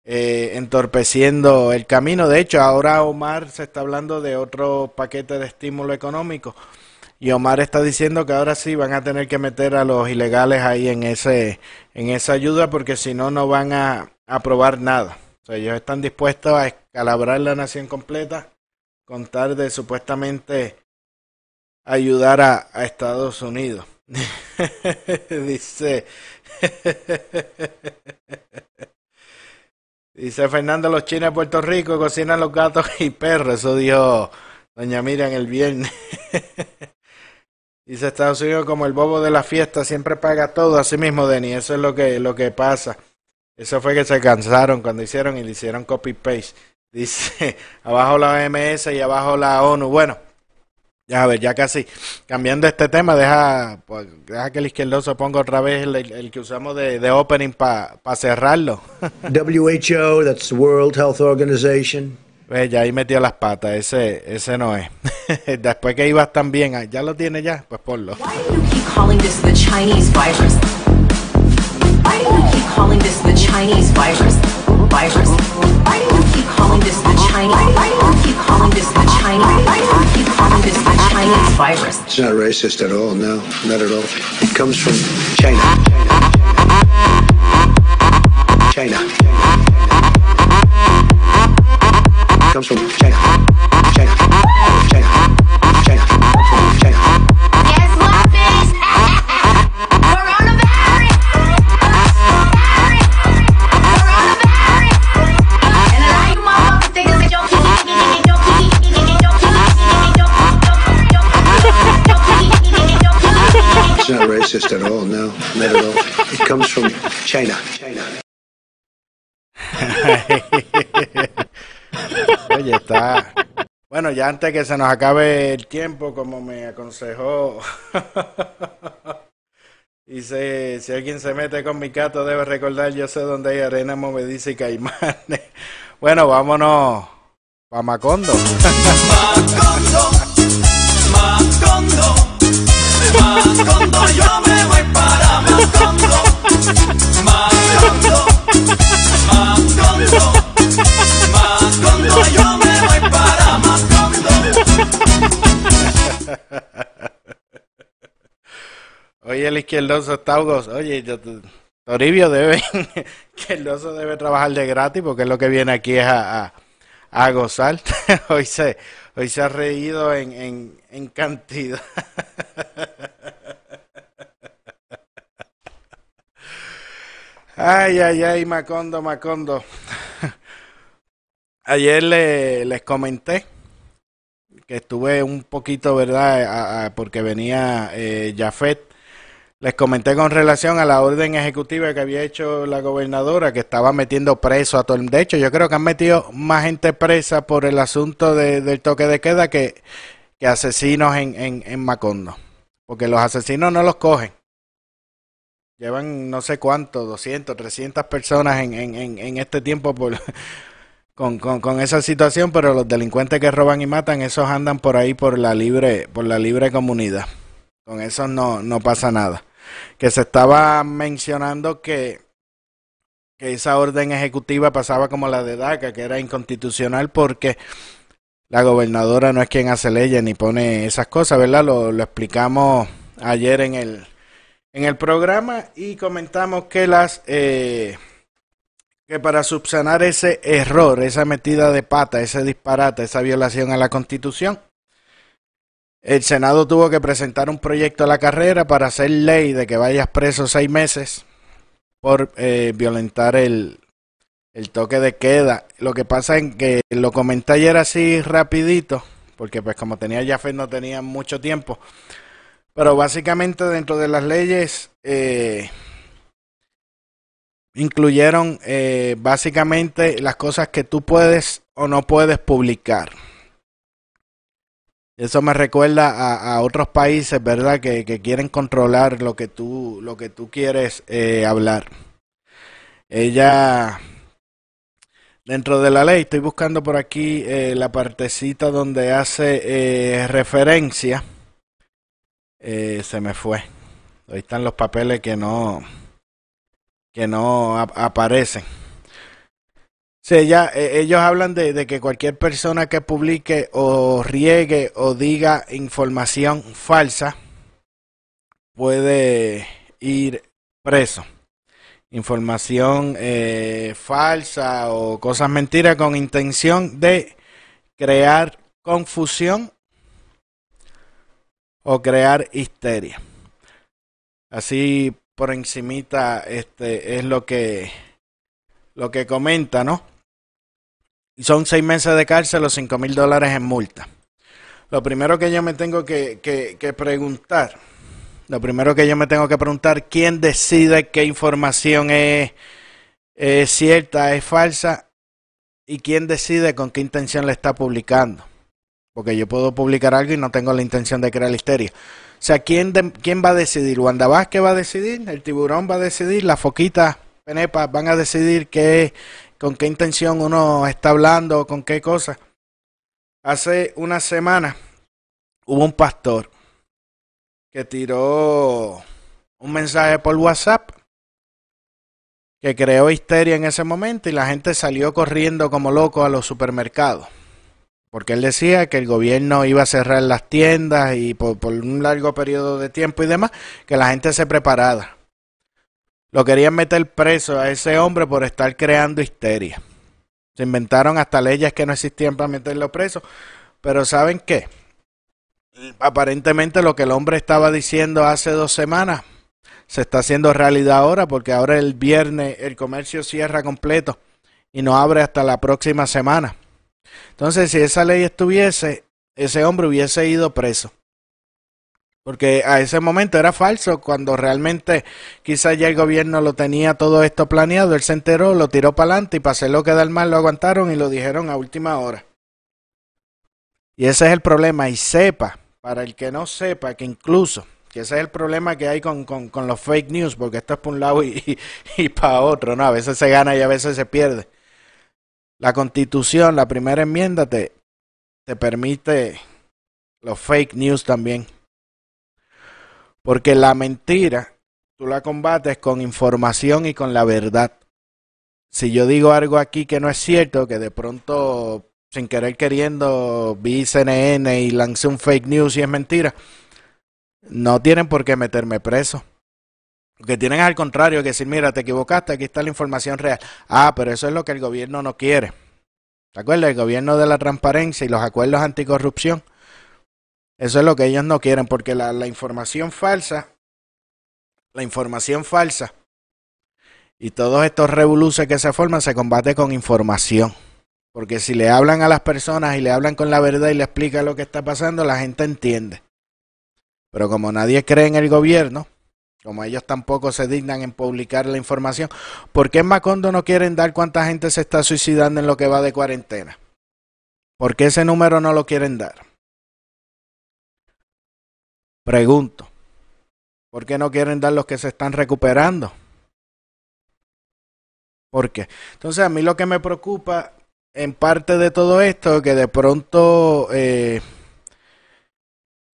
eh, entorpeciendo el camino. De hecho, ahora Omar se está hablando de otro paquete de estímulo económico. Y Omar está diciendo que ahora sí van a tener que meter a los ilegales ahí en ese en esa ayuda porque si no no van a, aprobar nada. O sea, ellos están dispuestos a escalabrar la nación completa con tal de supuestamente ayudar a, a Estados Unidos. (laughs) Dice (laughs) Dice Fernando, los chinos de Puerto Rico cocinan los gatos y perros. Eso dijo doña Miriam el viernes. (laughs) Dice Estados Unidos como el bobo de la fiesta siempre paga todo. Así mismo, Denny, eso es lo que, lo que pasa. Eso fue que se cansaron cuando hicieron y le hicieron copy-paste. Dice, (laughs) abajo la OMS y abajo la ONU. Bueno, ya a ver, ya casi. Cambiando este tema, deja, pues, deja que el izquierdoso ponga otra vez el, el que usamos de, de opening para pa cerrarlo. (laughs) WHO, that's World Health Organization. Pues ya ahí metió las patas, ese, ese no es. (laughs) Después que ibas tan bien, ya lo tiene ya, pues ponlo. Why do you keep calling this the Chinese virus? Why do you keep calling this the Chinese virus? Virus. This the Chinese? Keep calling this the Chinese? Why keep calling this the Chinese virus? It's not racist at all, no, not at all. It comes from China. China. It comes from China. China. Racist at all, no, not at all. It comes from China. China. (laughs) Oye, está. Bueno, ya antes que se nos acabe el tiempo, como me aconsejó. (laughs) Dice, si alguien se mete con mi gato debe recordar, yo sé dónde hay arena movediza y caimanes. (laughs) Bueno, vámonos pa' Macondo. El izquierdoso Taugos, oye, yo, Toribio debe, (laughs) izquierdoso debe trabajar de gratis porque es lo que viene aquí es a, a, gozar. (laughs) hoy se, hoy se ha reído en, en, cantidad. (laughs) Ay, ay, ay, Macondo, Macondo. Ayer le- les comenté que estuve un poquito, ¿verdad? A- porque venía eh, Jafet. Les comenté con relación a la orden ejecutiva que había hecho la gobernadora, que estaba metiendo preso a todo el... De hecho, yo creo que han metido más gente presa por el asunto de- del toque de queda que, asesinos en, en, Macondo. Porque los asesinos no los cogen. Llevan no sé cuánto, 200, 300 personas en, en, en, este tiempo (laughs) con, con esa situación, pero los delincuentes que roban y matan, esos andan por ahí por la libre, por la libre comunidad. Con eso no, no pasa nada. Que se estaba mencionando que, que esa orden ejecutiva pasaba como la de DACA, que era inconstitucional porque la gobernadora no es quien hace leyes ni pone esas cosas, ¿verdad? Lo, lo explicamos ayer en el, en el programa y comentamos que las eh, que para subsanar ese error, esa metida de pata, ese disparate, esa violación a la Constitución, el Senado tuvo que presentar un proyecto a la carrera para hacer ley de que vayas preso seis meses por eh, violentar el, el toque de queda. Lo que pasa es que lo comenté ayer así rapidito, porque pues como tenía Jafet no tenía mucho tiempo. Pero básicamente dentro de las leyes eh, incluyeron eh, básicamente las cosas que tú puedes o no puedes publicar. Eso me recuerda a, a otros países, ¿verdad? Que, quieren controlar lo que tú, lo que tú quieres eh, hablar. Ella, dentro de la ley, estoy buscando por aquí eh, la partecita donde hace eh, referencia. Eh, se me fue. Ahí están los papeles que no, que no ap- aparecen. Sí, ya, eh, ellos hablan de, de que cualquier persona que publique o riegue o diga información falsa puede ir preso. Información eh, falsa o cosas mentiras con intención de crear confusión o crear histeria. Así por encimita este es lo que lo que comenta, ¿no? Son seis meses de cárcel o cinco mil dólares en multa. Lo primero que yo me tengo que, que, preguntar, lo primero que yo me tengo que preguntar, ¿quién decide qué información es, es cierta, es falsa? ¿Y quién decide con qué intención le está publicando? Porque yo puedo publicar algo y no tengo la intención de crear histeria. O sea, ¿quién, de- quién va a decidir? ¿Wanda Vázquez va a decidir? ¿El tiburón va a decidir? ¿La foquita Penepa van a decidir qué, con qué intención uno está hablando, con qué cosa? Hace una semana hubo un pastor que tiró un mensaje por WhatsApp que creó histeria en ese momento y la gente salió corriendo como loco a los supermercados. Porque él decía que el gobierno iba a cerrar las tiendas y por, un largo periodo de tiempo y demás, que la gente se preparara. Lo querían meter preso a ese hombre por estar creando histeria. Se inventaron hasta leyes que no existían para meterlo preso. Pero ¿saben qué? Aparentemente lo que el hombre estaba diciendo hace dos semanas se está haciendo realidad ahora porque ahora el viernes el comercio cierra completo y no abre hasta la próxima semana. Entonces, si esa ley estuviese, ese hombre hubiese ido preso. Porque a ese momento era falso, cuando realmente quizás ya el gobierno lo tenía todo esto planeado, él se enteró, lo tiró para adelante y para hacerlo quedar mal lo aguantaron y lo dijeron a última hora. Y ese es el problema. Y sepa, para el que no sepa, que incluso, que ese es el problema que hay con, con, los fake news, porque esto es para un lado y, (laughs) y, y para otro, ¿no? A veces se gana y a veces se pierde. La constitución, la primera enmienda, te, te permite los fake news también. Porque la mentira tú la combates con información y con la verdad. Si yo digo algo aquí que no es cierto, que de pronto, sin querer queriendo, vi CNN y lancé un fake news y es mentira, no tienen por qué meterme preso. Lo que tienen al contrario que decir, mira, te equivocaste, aquí está la información real. Ah, pero eso es lo que el gobierno no quiere. ¿Te acuerdas? El gobierno de la transparencia y los acuerdos anticorrupción. Eso es lo que ellos no quieren, porque la, información falsa, la información falsa y todos estos revoluces que se forman se combate con información. Porque si le hablan a las personas y le hablan con la verdad y le explican lo que está pasando, la gente entiende. Pero como nadie cree en el gobierno, como ellos tampoco se dignan en publicar la información, ¿por qué en Macondo no quieren dar cuánta gente se está suicidando en lo que va de cuarentena? ¿Por qué ese número no lo quieren dar? Pregunto. ¿Por qué no quieren dar los que se están recuperando? ¿Por qué? Entonces a mí lo que me preocupa en parte de todo esto, que de pronto eh,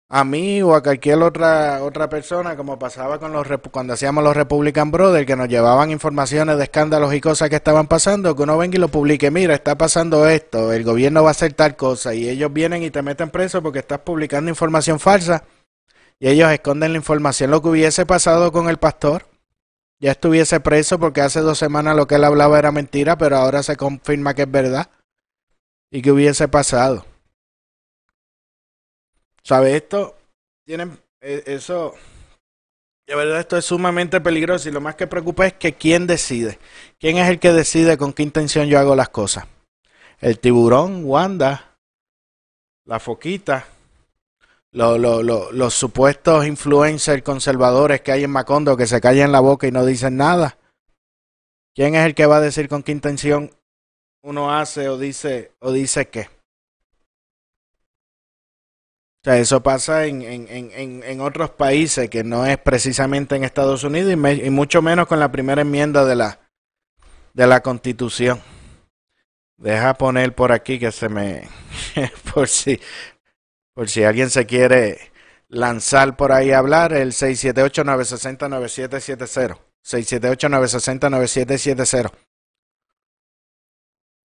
a mí o a cualquier otra otra persona, como pasaba con los cuando hacíamos los Republican Brothers, que nos llevaban informaciones de escándalos y cosas que estaban pasando, que uno venga y lo publique, mira, está pasando esto, el gobierno va a hacer tal cosa, y ellos vienen y te meten preso porque estás publicando información falsa, y ellos esconden la información. Lo que hubiese pasado con el pastor, ya estuviese preso porque hace dos semanas lo que él hablaba era mentira, pero ahora se confirma que es verdad. ¿Y qué hubiese pasado? ¿Sabe? Esto tienen eh, eso. De verdad, esto es sumamente peligroso y lo más que preocupa es que quién decide. ¿Quién es el que decide con qué intención yo hago las cosas? El tiburón, Wanda, la foquita, lo- lo- lo- los supuestos influencers conservadores que hay en Macondo que se callan la boca y no dicen nada. ¿Quién es el que va a decir con qué intención uno hace o dice o dice qué? O sea, eso pasa en, en, en, en, otros países que no es precisamente en Estados Unidos y, y mucho menos con la primera enmienda de la, de la Constitución. Deja poner por aquí que se me... (laughs) por si, por si alguien se quiere lanzar por ahí a hablar, el 678-960-9770. 678-960-9770. O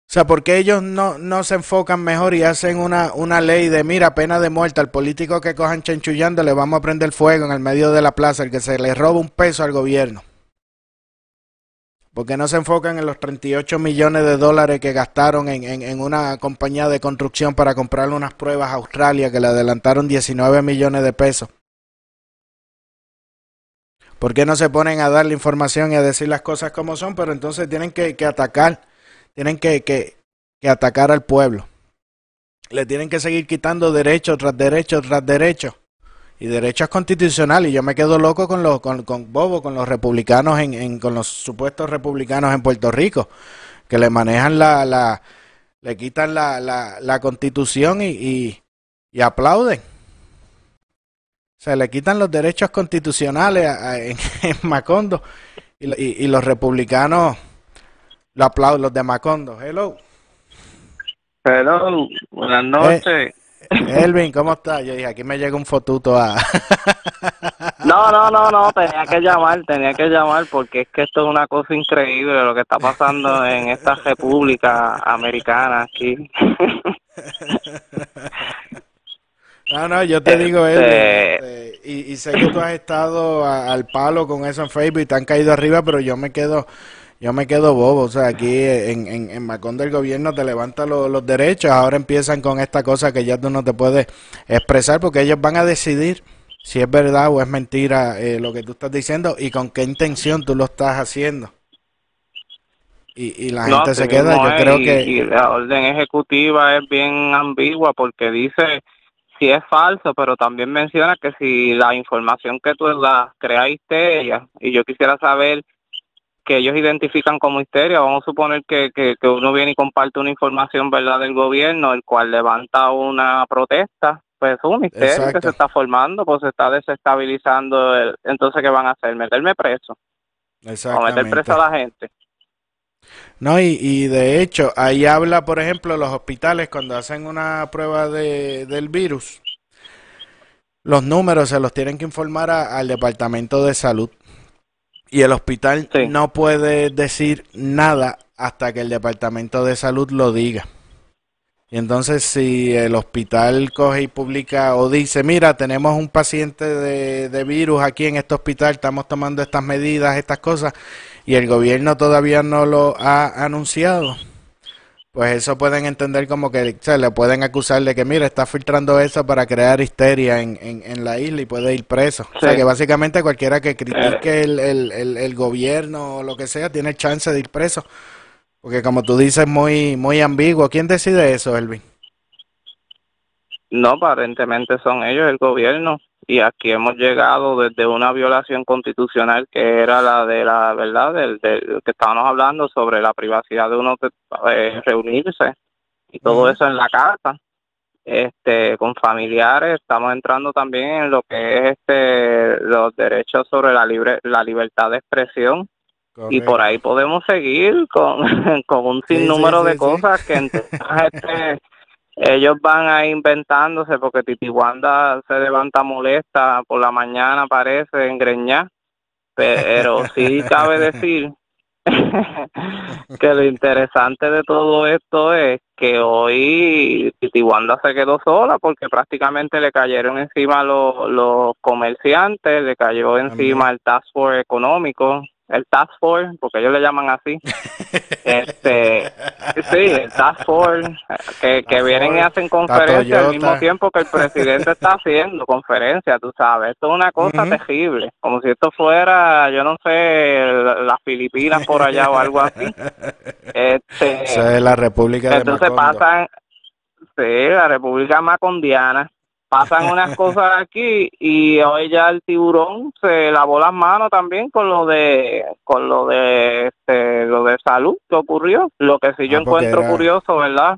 sea, ¿por qué ellos no, no se enfocan mejor y hacen una, una ley de, mira, pena de muerte al político que cojan chanchullando, le vamos a prender fuego en el medio de la plaza, el que se le roba un peso al gobierno? ¿Por qué no se enfocan en los 38 millones de dólares que gastaron en, en, una compañía de construcción para comprarle unas pruebas a Australia que le adelantaron 19 millones de pesos? ¿Por qué no se ponen a dar la información y a decir las cosas como son? Pero entonces tienen que, que atacar, tienen que, que, que atacar al pueblo. Le tienen que seguir quitando derecho tras derecho tras derecho. Y derechos constitucionales. Y yo me quedo loco con los, con, con Bobo, con los republicanos, en, en, con los supuestos republicanos en Puerto Rico, que le manejan la, la le quitan la, la, la constitución y, y, y aplauden. Se le quitan los derechos constitucionales a- a- en, (laughs) en Macondo y, y- y los republicanos lo aplauden, los de Macondo. Hello. Hello, buenas noches. Elvin, ¿cómo estás? Yo dije, aquí me llega un fotuto a... (laughs) No, no, no, no, tenía que llamar, tenía que llamar porque es que esto es una cosa increíble lo que está pasando en esta república americana aquí. (laughs) No, no, yo te digo, Elvin, Este- este, y, y sé que tú has estado a- al palo con eso en Facebook y te han caído arriba, pero yo me quedo, yo me quedo bobo. O sea, aquí en, en, en Macondo el gobierno te levanta lo- los derechos, ahora empiezan con esta cosa que ya tú no te puedes expresar porque ellos van a decidir si es verdad o es mentira eh, lo que tú estás diciendo y con qué intención tú lo estás haciendo. Y, y la No, gente se queda, yo es, creo y- que... y la orden ejecutiva es bien ambigua porque dice si es falso, pero también menciona que si la información que tú das crea histeria, y yo quisiera saber que ellos identifican como histeria, vamos a suponer que, que, que uno viene y comparte una información verdad del gobierno, el cual levanta una protesta, pues es una histeria que se está formando, pues se está desestabilizando, el- entonces ¿qué van a hacer? ¿Meterme preso? ¿O meter preso a la gente? No, y, y de hecho, ahí habla, por ejemplo, los hospitales cuando hacen una prueba de, del virus, los números se los tienen que informar a- al Departamento de Salud. Y el hospital Sí. no puede decir nada hasta que el Departamento de Salud lo diga. Y entonces si el hospital coge y publica o dice, mira, tenemos un paciente de, de virus aquí en este hospital, estamos tomando estas medidas, estas cosas, y el gobierno todavía no lo ha anunciado, pues eso pueden entender como que se le pueden acusar de que, mira, está filtrando eso para crear histeria en, en, en la isla y puede ir preso. O sea que básicamente cualquiera que critique el, el, el, el gobierno o lo que sea tiene chance de ir preso. Porque como tú dices, muy, muy ambiguo. ¿Quién decide eso, Elvin? No, aparentemente son ellos, el gobierno. Y aquí hemos llegado desde una violación constitucional que era la de la verdad, del, del que estábamos hablando sobre la privacidad de uno de, eh, reunirse y todo eso en la casa. Este, con familiares, estamos entrando también en lo que es este los derechos sobre la libre la libertad de expresión. Y por ahí podemos seguir con, (laughs) con un Sí, sí, sinnúmero sí, de cosas que entonces, (laughs) este, ellos van a inventándose porque Titi Wanda se levanta molesta por la mañana parece engreñar pero sí cabe (laughs) decir (laughs) que lo interesante de todo esto es que hoy Titi Wanda se quedó sola porque prácticamente le cayeron encima los, los comerciantes, le cayó encima el Task Force económico, el Task Force, porque ellos le llaman así. (laughs) este Sí, el Task Force, que, que vienen y hacen conferencias al mismo tiempo que el presidente está haciendo conferencias, tú sabes. Esto es una cosa Ujú. terrible, como si esto fuera, yo no sé, la- las Filipinas por allá o algo así. (laughs) Este, es la República de entonces Macondo. pasan, sí, la República Macondiana, pasan unas cosas aquí y hoy ya el tiburón se lavó las manos también con lo de, con lo de, este, lo de salud que ocurrió. Lo que sí yo Ah, porque encuentro era- curioso, ¿verdad?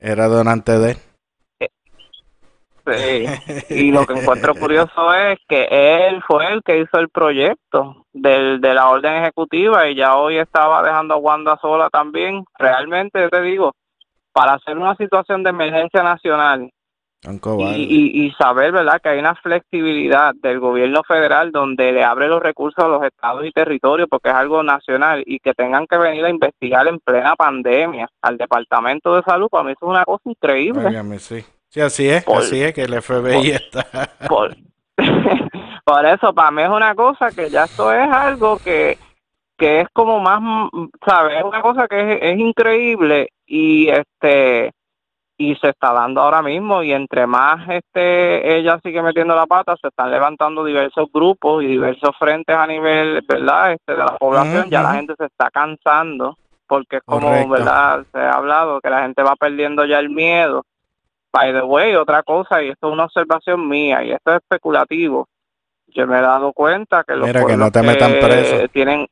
Era donante de él. Sí. Y lo que encuentro curioso es que él fue el que hizo el proyecto del, de la orden ejecutiva y ya hoy estaba dejando a Wanda sola también. Realmente te digo, para hacer una situación de emergencia nacional y, cobarde. y, y saber, ¿verdad?, que hay una flexibilidad del gobierno federal donde le abre los recursos a los estados y territorios porque es algo nacional y que tengan que venir a investigar en plena pandemia al Departamento de Salud, para mí eso es una cosa increíble. Óigame, sí. Sí, así es, Por- así es que el FBI está. (laughs) por, (laughs) por eso para mí es una cosa que ya esto es algo que, que es como más sabes es una cosa que es, es increíble y este y se está dando ahora mismo y entre más este ella sigue metiendo la pata se están levantando diversos grupos y diversos frentes a nivel verdad este de la población ya la gente se está cansando porque es como Correcto. verdad se ha hablado que la gente va perdiendo ya el miedo By the way, otra cosa, y esto es una observación mía, y esto es especulativo. Yo me he dado cuenta que los Mira, que no te metan preso. tienen...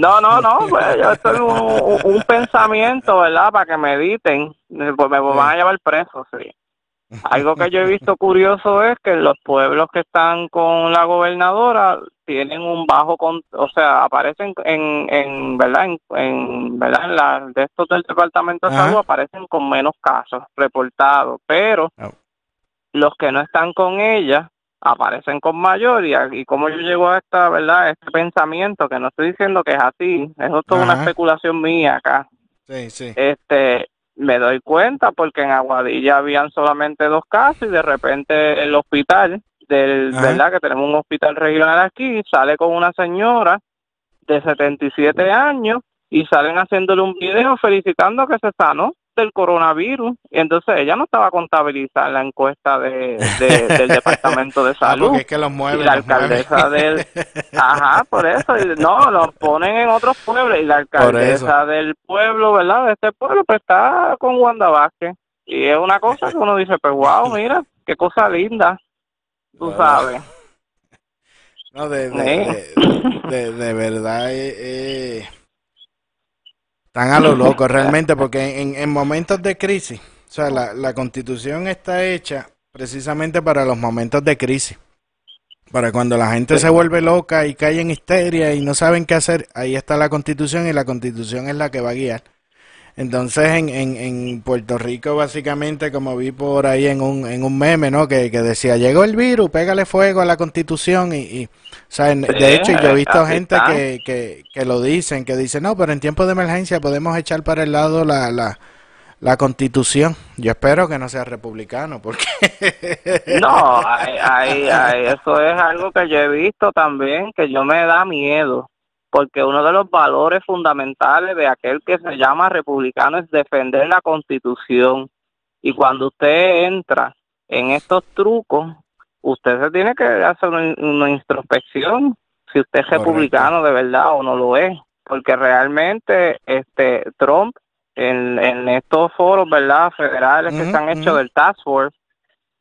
No, no, no, pues yo esto es un, un pensamiento, ¿verdad? Para que mediten, eh, pues me van a llevar preso, sí. Algo que yo he visto curioso es que los pueblos que están con la gobernadora tienen un bajo, con, o sea, aparecen en, en verdad, en, en verdad, en la, de estos del departamento de Ajá. salud aparecen con menos casos reportados, pero Oh. los que no están con ella aparecen con mayor y, como yo llego a esta, verdad, a este pensamiento que no estoy diciendo que es así, es toda una especulación mía acá. Sí, sí. este me doy cuenta porque en Aguadilla habían solamente dos casos y de repente el hospital del Ajá. verdad que tenemos un hospital regional aquí sale con una señora de 77 años y salen haciéndole un video felicitando que se sanó del coronavirus y entonces ella no estaba contabilizada en la encuesta de, de- del (laughs) departamento de Ah, salud. porque es que los mueven. y la los mueven. alcaldesa del ajá por eso y no lo ponen en otros pueblos y la alcaldesa del pueblo verdad de este pueblo pues está con Wanda Vázquez. Y es una cosa que uno dice pues wow mira qué cosa linda tú sabes. No, de, de, de- de verdad, eh, eh, están a lo loco (laughs) realmente, porque en, en momentos de crisis, o sea, la, la constitución está hecha precisamente para los momentos de crisis. Para cuando la gente se vuelve loca y cae en histeria y no saben qué hacer, ahí está la constitución y la constitución es la que va a guiar. Entonces en, en, en Puerto Rico básicamente como vi por ahí en un, en un meme, ¿no? Que, que decía, llegó el virus, pégale fuego a la constitución y, y o sea, en- Sí, de hecho yo he visto gente que, que, que lo dicen, que dicen, no, pero en tiempos de emergencia podemos echar para el lado la, la, la constitución. Yo espero que no sea republicano, porque... No, hay- hay- hay- eso es algo que yo he visto también, que yo me da miedo, porque uno de los valores fundamentales de aquel que se llama republicano es defender la constitución. Y cuando usted entra en estos trucos, usted se tiene que hacer una, una introspección si usted es Correcto. republicano de verdad o no lo es, porque realmente este Trump en, en estos foros, ¿verdad? Federales que se han hecho del Task Force,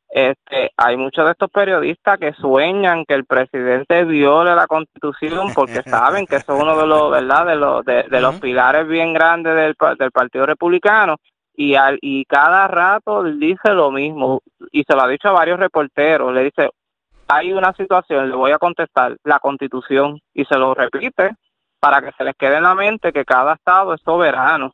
este, hay muchos de estos periodistas que sueñan que el presidente viole la constitución porque (laughs) saben que eso es uno de los, ¿verdad? De los, de, de los pilares bien grandes del, del Partido Republicano. Y, al, y cada rato dice lo mismo y se lo ha dicho a varios reporteros, le dice, hay una situación, le voy a contestar, la constitución y se lo repite para que se les quede en la mente que cada estado es soberano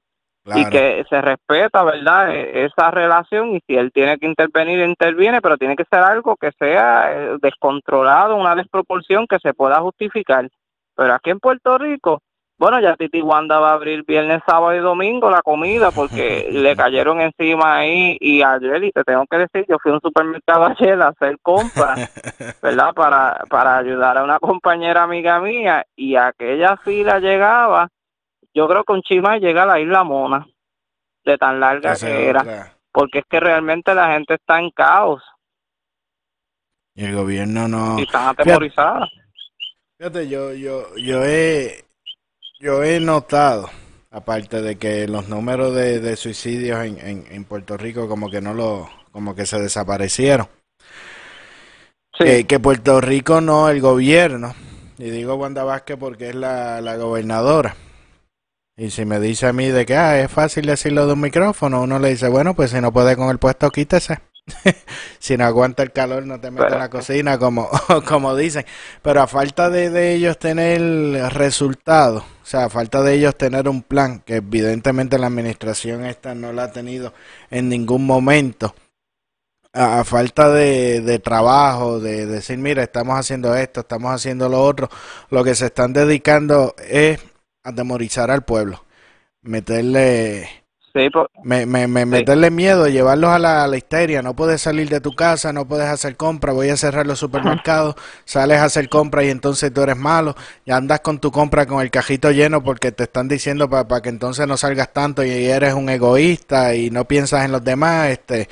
y que se respeta, ¿verdad? E- Esa relación y si él tiene que intervenir, interviene, pero tiene que ser algo que sea eh, descontrolado, una desproporción que se pueda justificar. Pero aquí en Puerto Rico, bueno, ya Titi Wanda va a abrir viernes, sábado y domingo la comida porque (laughs) le cayeron encima ahí y ayer, y te tengo que decir, yo fui a un supermercado ayer a hacer compras, (laughs) ¿verdad? Para, para ayudar a una compañera amiga mía y aquella fila llegaba yo creo que un chima llega a la isla Mona, de tan larga Esa que era, otra. porque es que realmente la gente está en caos Y el gobierno no... y están atemorizadas. Fíjate, yo, yo, yo he, yo he notado, aparte de que los números de, de suicidios en, en, en Puerto Rico como que no lo, como que se desaparecieron. Sí, Que, que Puerto Rico no, el gobierno, y digo Wanda Vázquez porque es la, la gobernadora. Y si me dice a mí de que ah, es fácil decirlo de un micrófono, uno le dice, bueno, pues si no puede con el puesto, quítese. (laughs) si no aguanta el calor, no te metas en la cocina, como, (laughs) como dicen. Pero a falta de, de ellos tener resultados, o sea, a falta de ellos tener un plan, que evidentemente la administración esta no la ha tenido en ningún momento a, a falta de, de trabajo, de decir, mira, estamos haciendo esto, estamos haciendo lo otro, lo que se están dedicando es atemorizar al pueblo, meterle, sí, me, me- me- meterle miedo, llevarlos a la, a la histeria, no puedes salir de tu casa, no puedes hacer compra, voy a cerrar los supermercados, sales a hacer compra y entonces tú eres malo, ya andas con tu compra con el cajito lleno porque te están diciendo para que entonces no salgas tanto y eres un egoísta y no piensas en los demás, este,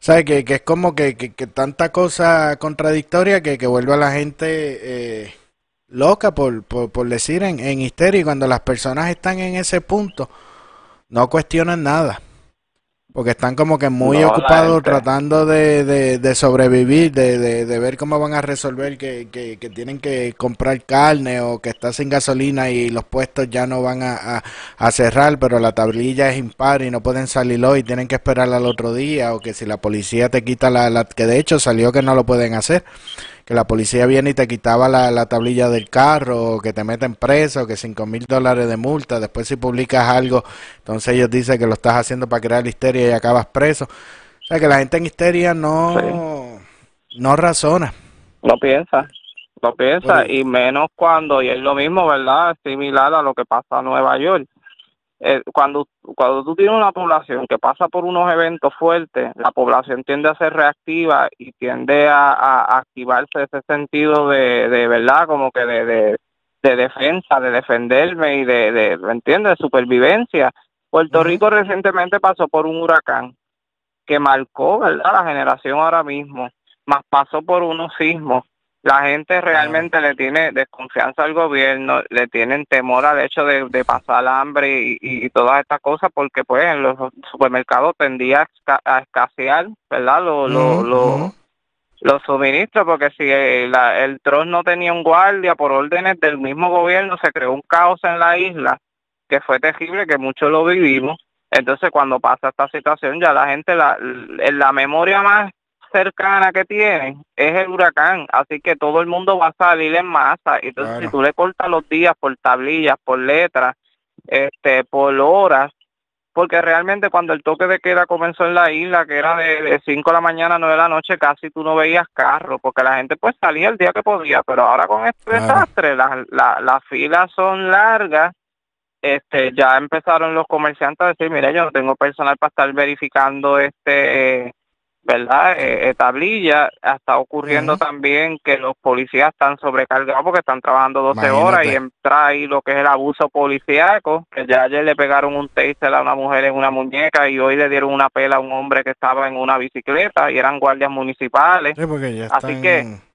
¿sabes? Que, que es como que, que, que tanta cosa contradictoria que, que vuelve a la gente eh, loca por, por, por decir en, en histeria y cuando las personas están en ese punto no cuestionan nada. Porque están como que muy No, ocupados tratando de, de, de sobrevivir, de, de, de ver cómo van a resolver que, que, que tienen que comprar carne o que está sin gasolina y los puestos ya no van a, a, a cerrar, pero la tablilla es impar y no pueden salir hoy, tienen que esperar al otro día, o que si la policía te quita la, la que de hecho salió que no lo pueden hacer, que la policía viene y te quitaba la, la tablilla del carro, o que te meten preso, que cinco mil dólares de multa, después si publicas algo, entonces ellos dicen que lo estás haciendo para crear histeria y acabas preso. O sea que la gente en histeria no, no razona. no piensa, no piensa, Bueno. y menos cuando, y es lo mismo, ¿verdad? Similar a lo que pasa en Nueva York. Eh, cuando, cuando tú tienes una población que pasa por unos eventos fuertes, la población tiende a ser reactiva y tiende a, activarse ese sentido de, de verdad, como que de, de, de defensa, de defenderme y de, de ¿me entiendes?, de supervivencia. Puerto. Rico recientemente pasó por un huracán que marcó, ¿verdad?, la generación ahora mismo, más pasó por unos sismos. La gente realmente le tiene desconfianza al gobierno, le tienen temor al hecho de, de pasar hambre y, todas estas cosas, porque pues en los supermercados tendía a, esca- a escasear, ¿verdad?, lo, lo, los suministros, porque si el, la- el TROS no tenía un guardia por órdenes del mismo gobierno, se creó un caos en la isla que fue terrible, que muchos lo vivimos. Entonces, cuando pasa esta situación, ya la gente, la, en la memoria más cercana que tienen es el huracán, así que todo el mundo va a salir en masa. Entonces, Claro. si tú le cortas los días por tablillas, por letras, este, por horas, porque realmente cuando el toque de queda comenzó en la isla, que era de 5 de la mañana a 9 de la noche, casi tú no veías carros, porque la gente pues salía el día que podía, pero ahora con este Claro. desastre, las la, las filas son largas, este ya empezaron los comerciantes a decir, mire, yo no tengo personal para estar verificando este ¿verdad? Eh, eh, tablilla, está ocurriendo también que los policías están sobrecargados porque están trabajando 12 horas y entra ahí lo que es el abuso policíaco, que ya ayer le pegaron un taser a una mujer en una muñeca y hoy le dieron una pela a un hombre que estaba en una bicicleta y eran guardias municipales. Sí, porque ya Así están... que-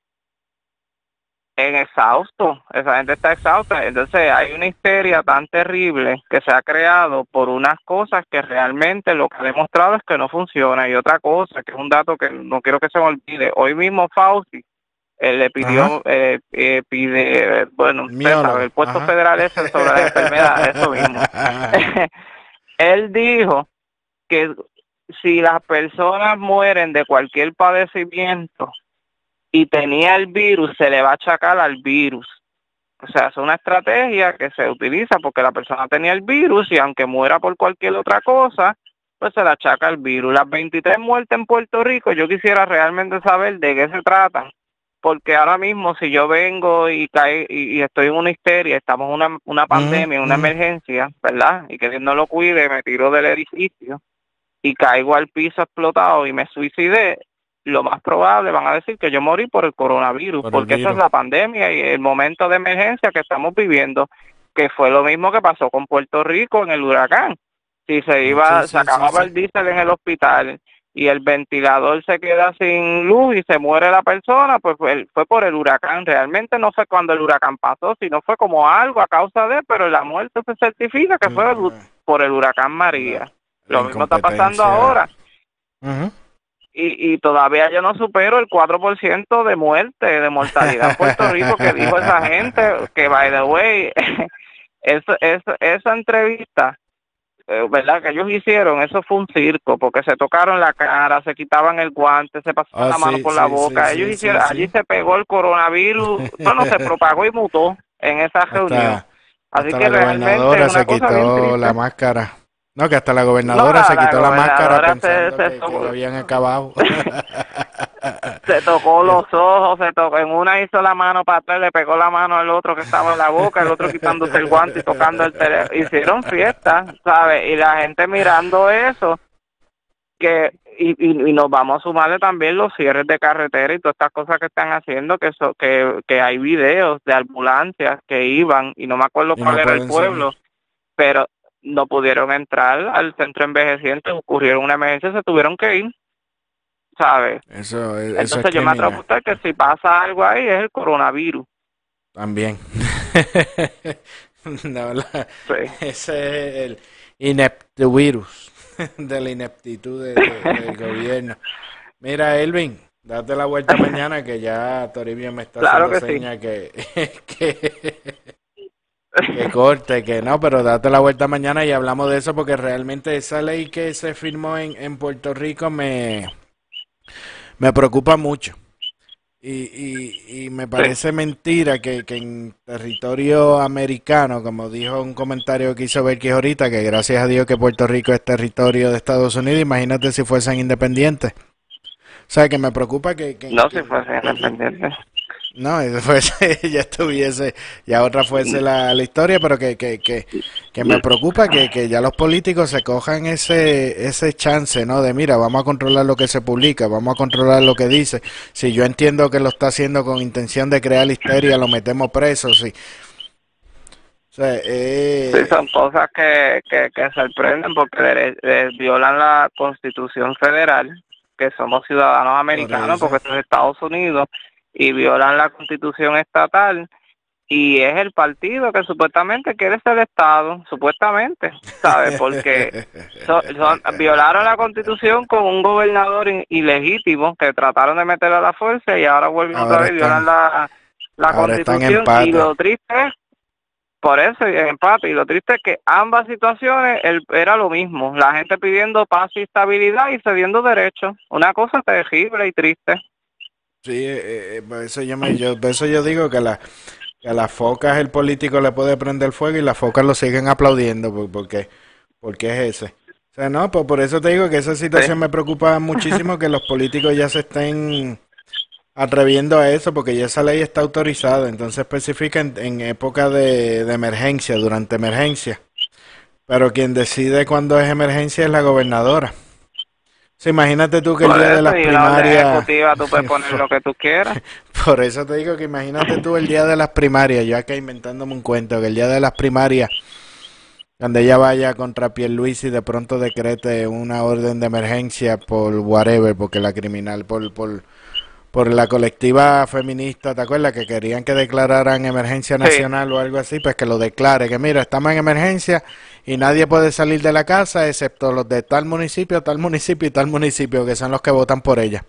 en exhausto, esa gente está exhausta, entonces hay una histeria tan terrible que se ha creado por unas cosas que realmente lo que ha demostrado es que no funciona. Y otra cosa, que es un dato que no quiero que se me olvide, hoy mismo Fauci eh, le pidió, eh, eh, pide, eh, bueno, usted Miólogo, sabe, el puesto ajá. federal ese sobre la enfermedad, eso (laughs) mismo. (laughs) Él dijo que si las personas mueren de cualquier padecimiento y tenía el virus, se le va a achacar al virus. O sea, es una estrategia que se utiliza porque la persona tenía el virus y aunque muera por cualquier otra cosa, pues se le achaca el virus. Las 23 muertes en Puerto Rico, yo quisiera realmente saber de qué se tratan. Porque ahora mismo si yo vengo y cae y, y estoy en una histeria, estamos en una, una pandemia, una emergencia, ¿verdad? Y que Dios no lo cuide, me tiro del edificio y caigo al piso explotado y me suicidé, lo más probable van a decir que yo morí por el coronavirus, Por el porque esa es la pandemia y el momento de emergencia que estamos viviendo, que fue lo mismo que pasó con Puerto Rico en el huracán. Si se iba, Sí, sí, se acababa sí, sí. el diésel en el hospital y el ventilador se queda sin luz y se muere la persona, pues fue, fue por el huracán. Realmente no fue cuando el huracán pasó, sino fue como algo a causa de, pero la muerte se certifica que fue el- por el huracán María. La Lo mismo está pasando ahora Ujú. Y, y todavía yo no supero el 4% de muerte, de mortalidad en Puerto Rico que dijo esa gente, que by the way, (laughs) eso, eso, esa entrevista, eh, ¿verdad? Que ellos hicieron, eso fue un circo, porque se tocaron la cara, se quitaban el guante, se pasaban Ah, la mano sí, por la boca, sí, ellos hicieron, allí se pegó el coronavirus, bueno, se propagó y mutó en esa reunión. Así hasta que la realmente gobernadora una se quitó la máscara. No, que hasta la gobernadora No, se la quitó la máscara se- pensando se que, que tocó. lo habían acabado. (laughs) se tocó los (laughs) ojos, se tocó, en una hizo la mano para atrás, le pegó la mano al otro que estaba en la boca, el otro quitándose el guante y tocando el teléfono. Hicieron fiesta, ¿sabes? Y la gente mirando eso, que y, y, y nos vamos a sumarle también los cierres de carretera y todas estas cosas que están haciendo, que, so- que, que hay videos de ambulancias que iban, y no me acuerdo no cuál era el pueblo, pero no pudieron entrar al centro envejeciente, ocurrieron una emergencia, se tuvieron que ir, ¿sabes? Eso, eso es Entonces yo me atrevo a apostar que si pasa algo ahí es el coronavirus. también. No, (laughs) la- Sí. ese es el ineptivirus (laughs) de la ineptitud de- de- del (laughs) gobierno. Mira, Elvin, date la vuelta mañana que ya Toribio me está Claro haciendo que sí. seña que, que, que corte, que no, pero date la vuelta mañana y hablamos de eso porque realmente esa ley que se firmó en, en Puerto Rico me, me preocupa mucho. Y, y, y me parece mentira que, que en territorio americano, como dijo un comentario que hizo Berkis ahorita, que gracias a Dios que Puerto Rico es territorio de Estados Unidos, imagínate si fuesen independientes. O sea, que me preocupa que... que- No que- si fuese independiente. No, eso fuese, (laughs) ya estuviese, ya otra fuese la, la historia, pero que, que, que, que me preocupa que, que ya los políticos se cojan ese, ese chance, ¿no? De mira, vamos a controlar lo que se publica, vamos a controlar lo que dice. Si yo entiendo que lo está haciendo con intención de crear histeria, lo metemos preso, sí. O sea, eh, Sí, son cosas que, que, que sorprenden porque eh, violan la constitución federal, que somos ciudadanos americanos porque esto es Estados Unidos, y violan la constitución estatal. Y es el partido que supuestamente quiere ser Estado, supuestamente, ¿sabes? Porque violaron la constitución con un gobernador ilegítimo que trataron de meter a la fuerza y ahora vuelven otra vez y están- violan la, la constitución. Y lo triste es, por eso, en empate, y lo triste es que ambas situaciones el- era lo mismo, la gente pidiendo paz y estabilidad y cediendo derechos, una cosa terrible y triste. Sí, eh, eh, por eso yo, me, yo, por eso yo digo que, la, que a las focas el político le puede prender fuego y las focas lo siguen aplaudiendo por- porque, porque es ese. sea, no, pues por eso te digo que esa situación me preocupa muchísimo que los políticos ya se estén atreviendo a eso porque ya esa ley está autorizada, entonces especifica en, en época de, de emergencia, durante emergencia. Pero quien decide cuándo es emergencia es la gobernadora. Sea, imagínate tú que el Por día de las primarias... tú puedes (laughs) poner lo que tú quieras. Por eso te digo que imagínate tú el día de las primarias, yo acá inventándome un cuento, que el día de las primarias, cuando ella vaya contra Pierluisi y de pronto decrete una orden de emergencia por whatever, porque la criminal, por, por, por la colectiva feminista, ¿te acuerdas? Que querían que declararan emergencia nacional o algo así, pues que lo declare, que mira, estamos en emergencia y nadie puede salir de la casa excepto los de tal municipio, tal municipio y tal municipio, que son los que votan por ella.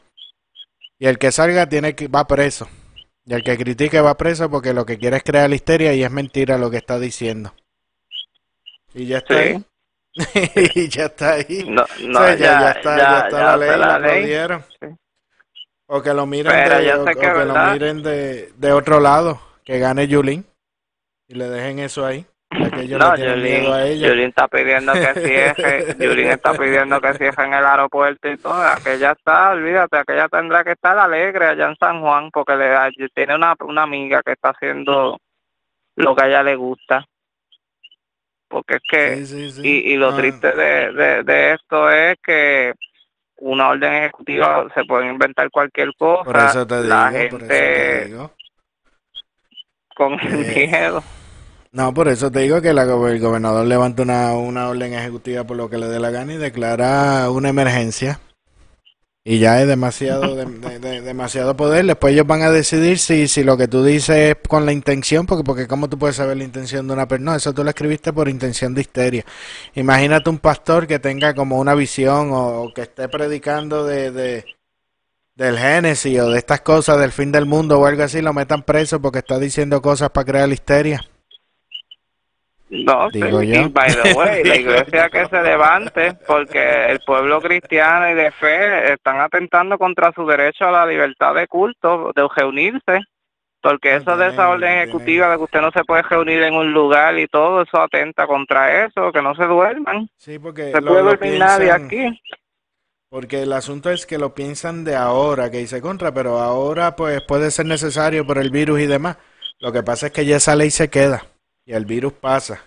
Y el que salga tiene que va preso. Y el que critique va preso porque lo que quiere es crear la histeria y es mentira lo que está diciendo. Y ya está Sí. ahí. (laughs) y ya está ahí. No, no, O sea, ya, ya- ya está, ya- la ley, la la ley. aplaudieron. Sí. O que lo miren Pero de, o- que lo miren de, de otro lado, que gane Yulín y le dejen eso ahí. Ya que ellos No, le tienen miedo a Yulín, ella. Yulín está pidiendo que cierre, Yulín está pidiendo que cierren el aeropuerto y todo, aquella está, olvídate, aquella tendrá que estar alegre allá en San Juan porque le tiene una, una amiga que está haciendo lo que a ella le gusta. Porque es que, Sí, sí, sí. y, y lo Ah. triste de, de, de esto es que una orden ejecutiva se puede inventar cualquier cosa, Por eso te digo, la por eso te gente digo. con Eh, miedo. No, por eso te digo que la el gobernador levanta una, una orden ejecutiva por lo que le dé la gana y declara una emergencia. Y ya es demasiado, de- de- de- demasiado poder. Después ellos van a decidir si, si lo que tú dices es con la intención, porque, porque ¿cómo tú puedes saber la intención de una persona? No, eso tú lo escribiste por intención de histeria. Imagínate un pastor que tenga como una visión o, que esté predicando de, del Génesis o de estas cosas del fin del mundo o algo así, lo metan preso porque está diciendo cosas para crear la histeria. No, Digo sí, yo. (laughs) by the way, la (laughs) iglesia que se levante, porque el pueblo cristiano y de fe están atentando contra su derecho a la libertad de culto, de reunirse, porque eso de esa orden ejecutiva de que usted no se puede reunir en un lugar y todo eso atenta contra eso, que no se duerman, Sí, porque se lo- puede dormir nadie aquí. Porque el asunto es que lo piensan de ahora, que dice contra, pero ahora pues puede ser necesario por el virus y demás. Lo que pasa es que ya esa ley se queda y el virus pasa.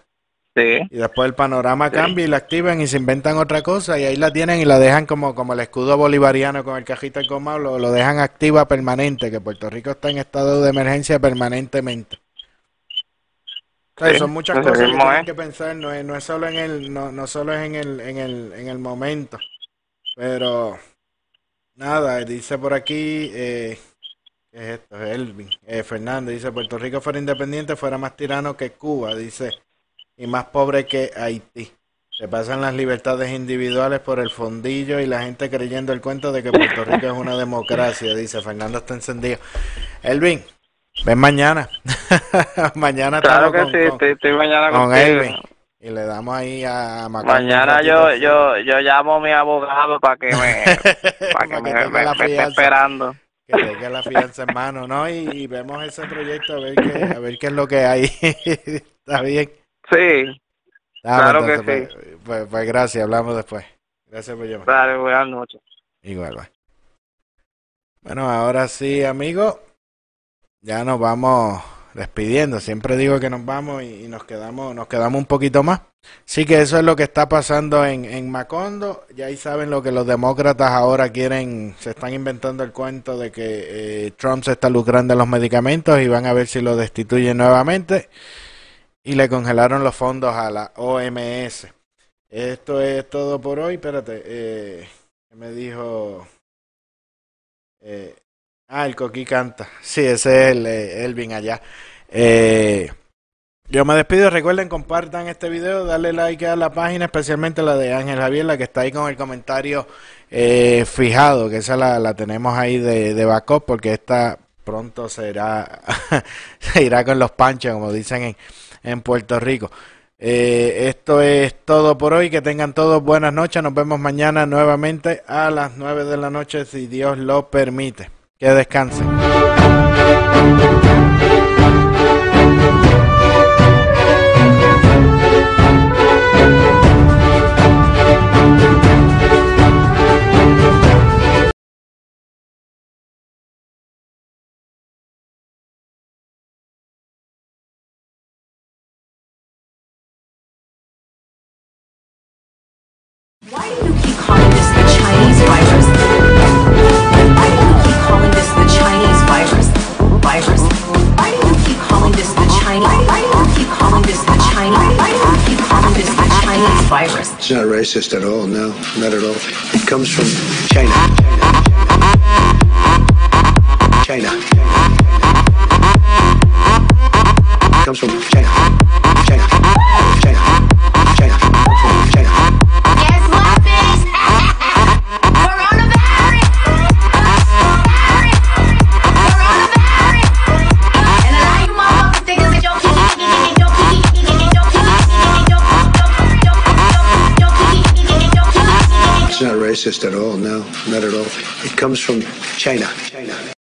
Sí, Y después el panorama Sí. cambia y la activan y se inventan otra cosa y ahí la tienen y la dejan como, como el escudo bolivariano con el cajito de coma, lo, lo dejan activa permanente, que Puerto Rico está en estado de emergencia permanentemente. O sea, Sí, son muchas así cosas que tienen que pensar, no es, no es solo en el, no, no solo es en el, en el, en el momento. Pero nada, dice por aquí, eh, ¿qué es esto? Elvin, eh, Fernando dice Puerto Rico fuera independiente fuera más tirano que Cuba, dice, y más pobre que Haití. Se pasan las libertades individuales por el fondillo y la gente creyendo el cuento de que Puerto Rico es una democracia, dice Fernando está encendido. Elvin, ven mañana. (laughs) mañana claro que con- sí, con- estoy, estoy mañana con contigo. Elvin. Y le damos ahí a un Mañana yo, yo, yo llamo a mi abogado para que me, (laughs) para que me, esté esperando. Que tenga la fianza en mano, ¿no? Y, y vemos ese proyecto a ver qué, a ver qué es lo que hay. (laughs) Está bien. Sí, Ah, Claro que pues, pues, pues gracias, hablamos después. Gracias por llamar. dale, buenas noches. Igual, bye. Bueno, ahora sí, amigo. Ya nos vamos despidiendo. Siempre digo que nos vamos y, nos quedamos, nos quedamos un poquito más. Sí que eso es lo que está pasando en, en Macondo. Ya ahí saben lo que los demócratas ahora quieren, se están inventando el cuento de que eh, Trump se está lucrando en los medicamentos y van a ver si lo destituyen nuevamente. Y le congelaron los fondos a la OMS. Esto es todo por hoy. Espérate, eh, ¿qué me dijo? Eh, ah, el Coqui canta. Sí, ese es el eh, Elvin allá. Eh, yo me despido. Recuerden, compartan este video, darle like a la página, especialmente la de Ángel Javier, la que está ahí con el comentario eh, fijado, que esa la, tenemos ahí de, de backup, porque esta pronto será, (laughs) se irá con los panchos, como dicen en, en Puerto Rico. Eh, esto es todo por hoy. Que tengan todos buenas noches. Nos vemos mañana nuevamente a las 9 de la noche, si Dios lo permite. Que descansen. Racist at all, no, not at all. It comes from China. China. It comes from China. China. Racist at all, no, not at all. It comes from China. China.